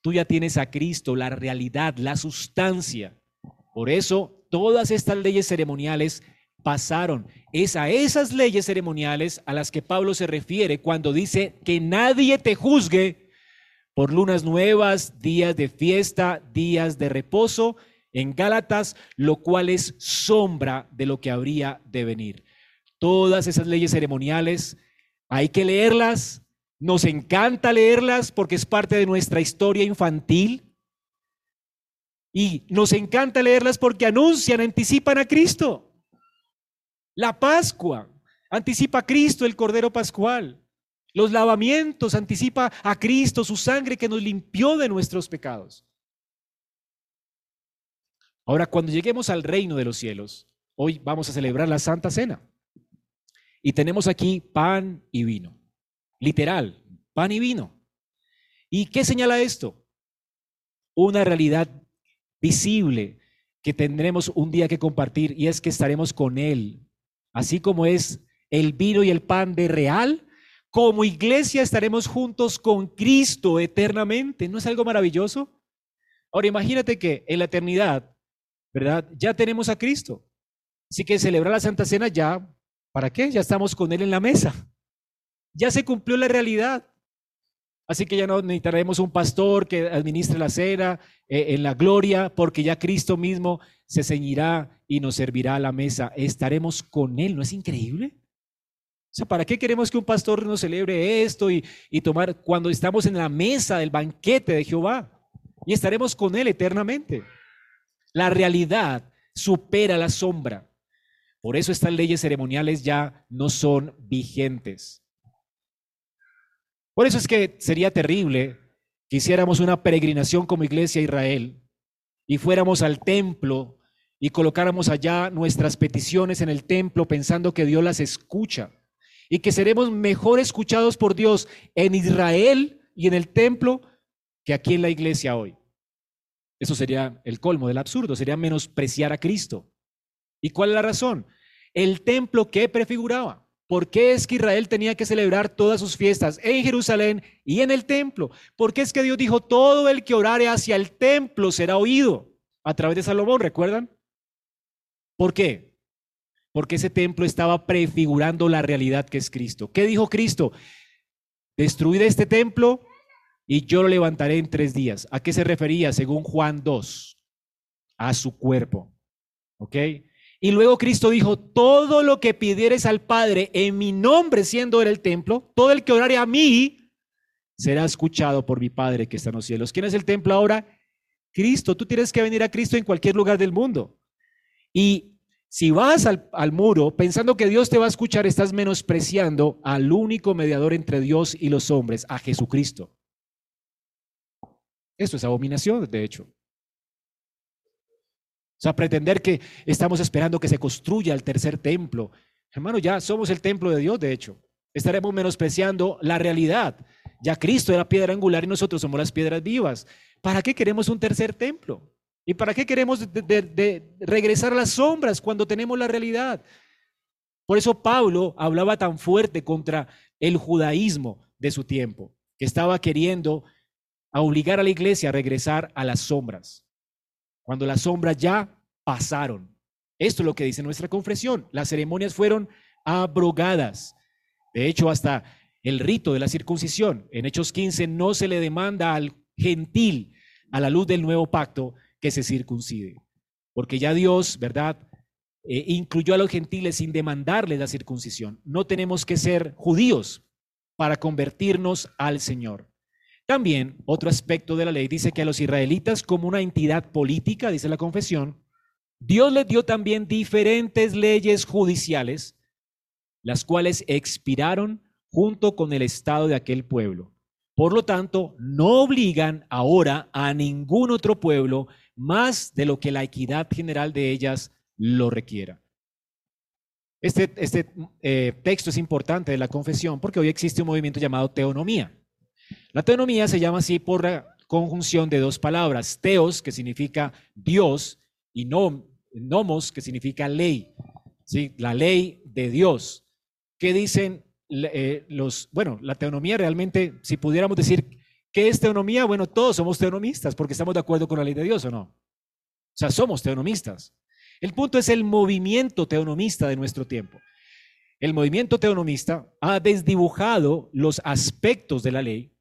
Tú ya tienes a Cristo, la realidad, la sustancia. Por eso, todas estas leyes ceremoniales pasaron. Es a esas leyes ceremoniales a las que Pablo se refiere cuando dice que nadie te juzgue por lunas nuevas, días de fiesta, días de reposo en Gálatas, lo cual es sombra de lo que habría de venir. Todas esas leyes ceremoniales hay que leerlas, nos encanta leerlas porque es parte de nuestra historia infantil. Y nos encanta leerlas porque anuncian, anticipan a Cristo. La Pascua anticipa a Cristo, el Cordero Pascual. Los lavamientos anticipa a Cristo, su sangre que nos limpió de nuestros pecados. Ahora, cuando lleguemos al reino de los cielos, hoy vamos a celebrar la Santa Cena. Y tenemos aquí pan y vino. Literal, pan y vino. ¿Y qué señala esto? Una realidad visible que tendremos un día que compartir y es que estaremos con Él Así como es el vino y el pan de real, como iglesia estaremos juntos con Cristo eternamente. ¿No es algo maravilloso? Ahora imagínate que en la eternidad, ¿verdad? Ya tenemos a Cristo. Así que celebrar la Santa Cena ya, ¿para qué? Ya estamos con Él en la mesa. Ya se cumplió la realidad. Así que ya no necesitaremos un pastor que administre la cena eh, en la gloria, porque ya Cristo mismo se ceñirá y nos servirá a la mesa. Estaremos con Él, ¿no es increíble? O sea, ¿para qué queremos que un pastor nos celebre esto y, y tomar cuando estamos en la mesa del banquete de Jehová? Y estaremos con Él eternamente. La realidad supera la sombra. Por eso estas leyes ceremoniales ya no son vigentes. Por eso es que sería terrible que hiciéramos una peregrinación como iglesia a Israel y fuéramos al templo y colocáramos allá nuestras peticiones en el templo pensando que Dios las escucha y que seremos mejor escuchados por Dios en Israel y en el templo que aquí en la iglesia hoy. Eso sería el colmo del absurdo, sería menospreciar a Cristo. ¿Y cuál es la razón? El templo que prefiguraba. ¿Por qué es que Israel tenía que celebrar todas sus fiestas en Jerusalén y en el templo? ¿Por qué es que Dios dijo, todo el que orare hacia el templo será oído a través de Salomón? ¿Recuerdan? ¿Por qué? Porque ese templo estaba prefigurando la realidad que es Cristo. ¿Qué dijo Cristo? Destruid este templo y yo lo levantaré en tres días. ¿A qué se refería según Juan 2? A su cuerpo. ¿Ok? Y luego Cristo dijo, todo lo que pidieres al Padre en mi nombre, siendo él el templo, todo el que orare a mí, será escuchado por mi Padre que está en los cielos. ¿Quién es el templo ahora? Cristo. Tú tienes que venir a Cristo en cualquier lugar del mundo. Y si vas al, muro pensando que Dios te va a escuchar, estás menospreciando al único mediador entre Dios y los hombres, a Jesucristo. Esto es abominación, de hecho. O sea, pretender que estamos esperando que se construya el tercer templo. Hermano, ya somos el templo de Dios, de hecho. Estaremos menospreciando la realidad. Ya Cristo era piedra angular y nosotros somos las piedras vivas. ¿Para qué queremos un tercer templo? ¿Y para qué queremos regresar a las sombras cuando tenemos la realidad? Por eso Pablo hablaba tan fuerte contra el judaísmo de su tiempo, que estaba queriendo obligar a la iglesia a regresar a las sombras cuando las sombras ya pasaron. Esto es lo que dice nuestra confesión. Las ceremonias fueron abrogadas. De hecho, hasta el rito de la circuncisión, en Hechos 15, no se le demanda al gentil, a la luz del nuevo pacto, que se circuncide. Porque ya Dios, ¿verdad? Eh, incluyó a los gentiles sin demandarles la circuncisión. No tenemos que ser judíos para convertirnos al Señor. También otro aspecto de la ley dice que a los israelitas como una entidad política, dice la confesión, Dios les dio también diferentes leyes judiciales, las cuales expiraron junto con el estado de aquel pueblo. Por lo tanto, no obligan ahora a ningún otro pueblo más de lo que la equidad general de ellas lo requiera. Este, este eh, texto es importante de la confesión porque hoy existe un movimiento llamado teonomía. La teonomía se llama así por conjunción de dos palabras, teos, que significa Dios, y nom, nomos, que significa ley, ¿sí? la ley de Dios. ¿Qué dicen eh, los, bueno, la teonomía realmente, si pudiéramos decir, ¿qué es teonomía? Bueno, todos somos teonomistas porque estamos de acuerdo con la ley de Dios o no. O sea, somos teonomistas. El punto es el movimiento teonomista de nuestro tiempo. El movimiento teonomista ha desdibujado los aspectos de la ley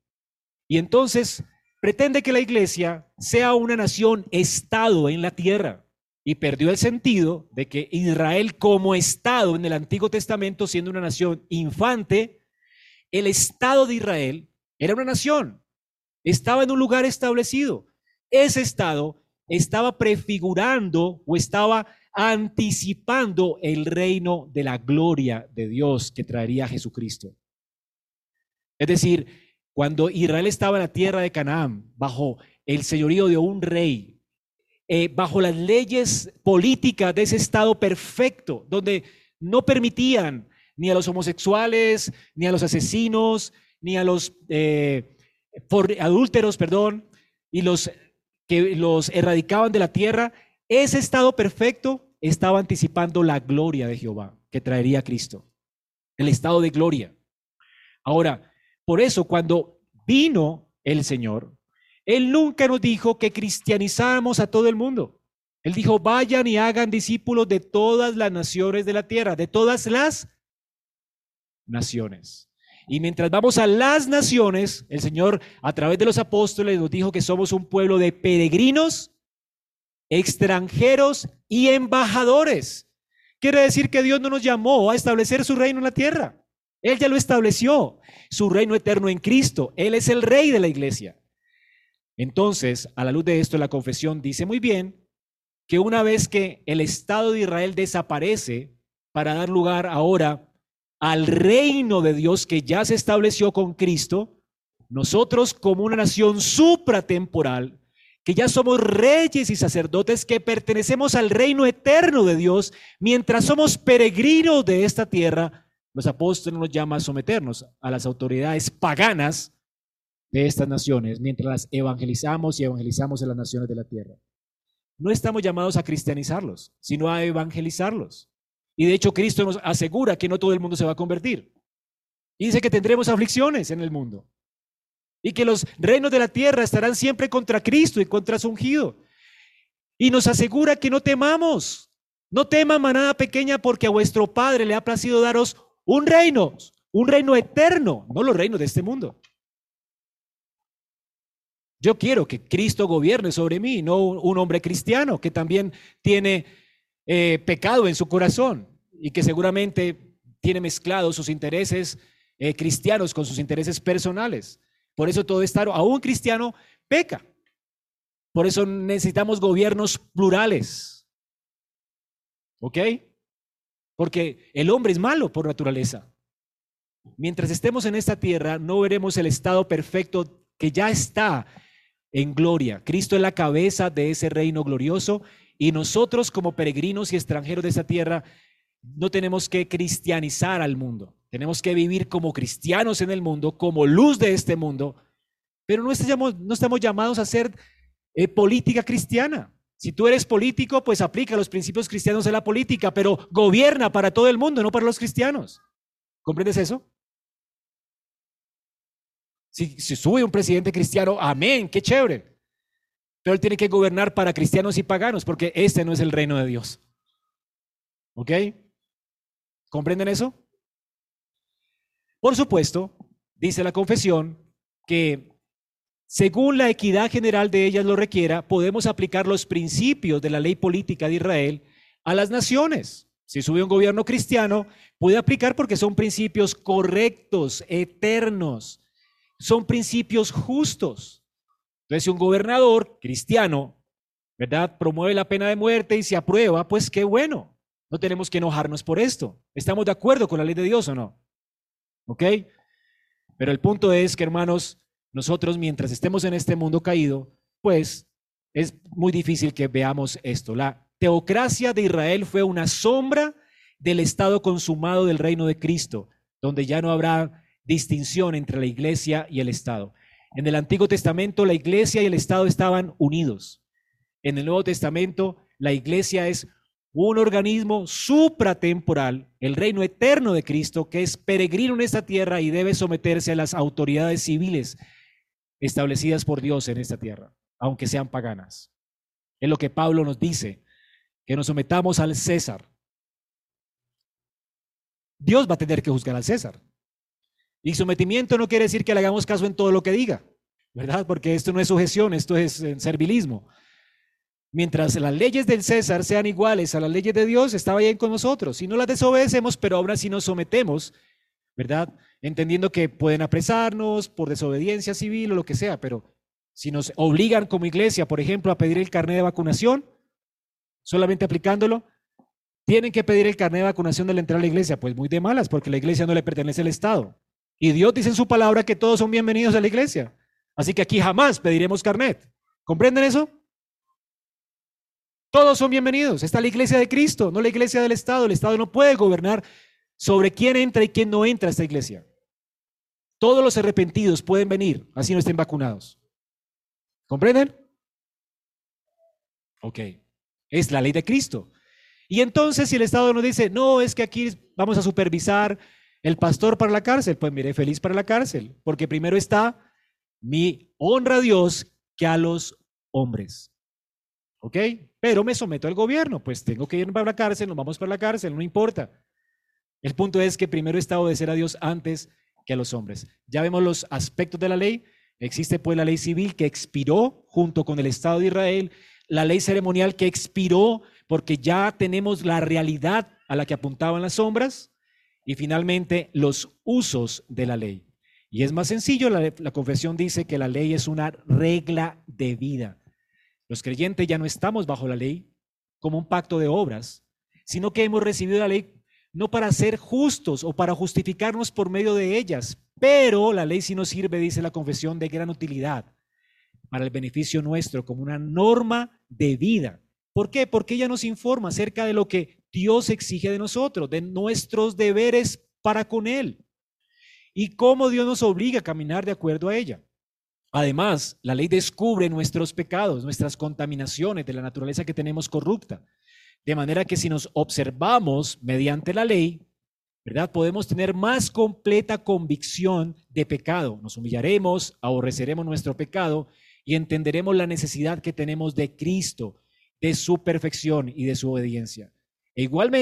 y entonces pretende que la iglesia sea una nación estado en la tierra. Y perdió el sentido de que Israel como estado en el Antiguo Testamento, siendo una nación infante, el estado de Israel era una nación, estaba en un lugar establecido. Ese estado estaba prefigurando o estaba anticipando el reino de la gloria de Dios que traería Jesucristo. Es decir, cuando Israel estaba en la tierra de Canaán, bajo el señorío de un rey, eh, bajo las leyes políticas de ese estado perfecto, donde no permitían ni a los homosexuales, ni a los asesinos, ni a los eh, adúlteros, perdón, y los que los erradicaban de la tierra, ese estado perfecto estaba anticipando la gloria de Jehová que traería Cristo, el estado de gloria. Ahora, por eso, cuando vino el Señor, Él nunca nos dijo que cristianizáramos a todo el mundo. Él dijo, vayan y hagan discípulos de todas las naciones de la tierra, de todas las naciones. Y mientras vamos a las naciones, el Señor a través de los apóstoles nos dijo que somos un pueblo de peregrinos, extranjeros y embajadores. Quiere decir que Dios no nos llamó a establecer su reino en la tierra. Él ya lo estableció, su reino eterno en Cristo. Él es el rey de la iglesia. Entonces, a la luz de esto, la confesión dice muy bien que una vez que el Estado de Israel desaparece para dar lugar ahora al reino de Dios que ya se estableció con Cristo, nosotros como una nación supratemporal, que ya somos reyes y sacerdotes que pertenecemos al reino eterno de Dios, mientras somos peregrinos de esta tierra, los apóstoles nos llaman a someternos a las autoridades paganas de estas naciones mientras las evangelizamos y evangelizamos en las naciones de la tierra. No estamos llamados a cristianizarlos, sino a evangelizarlos. Y de hecho Cristo nos asegura que no todo el mundo se va a convertir. Y dice que tendremos aflicciones en el mundo. Y que los reinos de la tierra estarán siempre contra Cristo y contra su ungido. Y nos asegura que no temamos. No teman manada pequeña porque a vuestro Padre le ha placido daros un reino, un reino eterno, no los reinos de este mundo. Yo quiero que Cristo gobierne sobre mí, no un hombre cristiano que también tiene eh, pecado en su corazón y que seguramente tiene mezclados sus intereses eh, cristianos con sus intereses personales. Por eso todo Estado, aún cristiano, peca. Por eso necesitamos gobiernos plurales. ¿Ok? Porque el hombre es malo por naturaleza. Mientras estemos en esta tierra, no veremos el estado perfecto que ya está en gloria. Cristo es la cabeza de ese reino glorioso y nosotros como peregrinos y extranjeros de esta tierra no tenemos que cristianizar al mundo. Tenemos que vivir como cristianos en el mundo, como luz de este mundo, pero no estamos, no estamos llamados a hacer eh, política cristiana. Si tú eres político, pues aplica los principios cristianos de la política, pero gobierna para todo el mundo, no para los cristianos. ¿Comprendes eso? Si, si sube un presidente cristiano, amén, qué chévere. Pero él tiene que gobernar para cristianos y paganos, porque este no es el reino de Dios. ¿Ok? ¿Comprenden eso? Por supuesto, dice la confesión que según la equidad general de ellas lo requiera, podemos aplicar los principios de la ley política de Israel a las naciones. Si sube un gobierno cristiano, puede aplicar porque son principios correctos, eternos, son principios justos. Entonces, si un gobernador cristiano, ¿verdad?, promueve la pena de muerte y se aprueba, pues qué bueno. No tenemos que enojarnos por esto. ¿Estamos de acuerdo con la ley de Dios o no? ¿Ok? Pero el punto es que, hermanos, nosotros mientras estemos en este mundo caído, pues es muy difícil que veamos esto. La teocracia de Israel fue una sombra del estado consumado del reino de Cristo, donde ya no habrá distinción entre la iglesia y el Estado. En el Antiguo Testamento la iglesia y el Estado estaban unidos. En el Nuevo Testamento la iglesia es un organismo supratemporal, el reino eterno de Cristo, que es peregrino en esta tierra y debe someterse a las autoridades civiles establecidas por Dios en esta tierra, aunque sean paganas. Es lo que Pablo nos dice, que nos sometamos al César. Dios va a tener que juzgar al César. Y sometimiento no quiere decir que le hagamos caso en todo lo que diga, ¿verdad? Porque esto no es sujeción, esto es eh, servilismo. Mientras las leyes del César sean iguales a las leyes de Dios, está bien con nosotros. Si no las desobedecemos, pero ahora sí nos sometemos, ¿verdad? Entendiendo que pueden apresarnos por desobediencia civil o lo que sea, pero si nos obligan como iglesia, por ejemplo, a pedir el carnet de vacunación, solamente aplicándolo, tienen que pedir el carnet de vacunación de entrar a la iglesia. Pues muy de malas, porque la iglesia no le pertenece al Estado. Y Dios dice en su palabra que todos son bienvenidos a la iglesia. Así que aquí jamás pediremos carnet. ¿Comprenden eso? Todos son bienvenidos. Está la iglesia de Cristo, no la iglesia del Estado. El Estado no puede gobernar sobre quién entra y quién no entra a esta iglesia. Todos los arrepentidos pueden venir, así no estén vacunados. ¿Comprenden? Ok. Es la ley de Cristo. Y entonces si el Estado nos dice, no, es que aquí vamos a supervisar el pastor para la cárcel, pues mire, feliz para la cárcel, porque primero está mi honra a Dios que a los hombres. ¿Ok? Pero me someto al gobierno, pues tengo que ir para la cárcel, nos vamos para la cárcel, no importa. El punto es que primero está obedecer a Dios antes que a los hombres. Ya vemos los aspectos de la ley. Existe pues la ley civil que expiró junto con el Estado de Israel, la ley ceremonial que expiró porque ya tenemos la realidad a la que apuntaban las sombras y finalmente los usos de la ley. Y es más sencillo, la, confesión dice que la ley es una regla de vida. Los creyentes ya no estamos bajo la ley como un pacto de obras, sino que hemos recibido la ley no para ser justos o para justificarnos por medio de ellas, pero la ley sí nos sirve, dice la confesión, de gran utilidad para el beneficio nuestro, como una norma de vida. ¿Por qué? Porque ella nos informa acerca de lo que Dios exige de nosotros, de nuestros deberes para con Él y cómo Dios nos obliga a caminar de acuerdo a ella. Además, la ley descubre nuestros pecados, nuestras contaminaciones de la naturaleza que tenemos corrupta. De manera que si nos observamos mediante la ley, ¿verdad? Podemos tener más completa convicción de pecado. Nos humillaremos, aborreceremos nuestro pecado y entenderemos la necesidad que tenemos de Cristo, de su perfección y de su obediencia. E igualmente,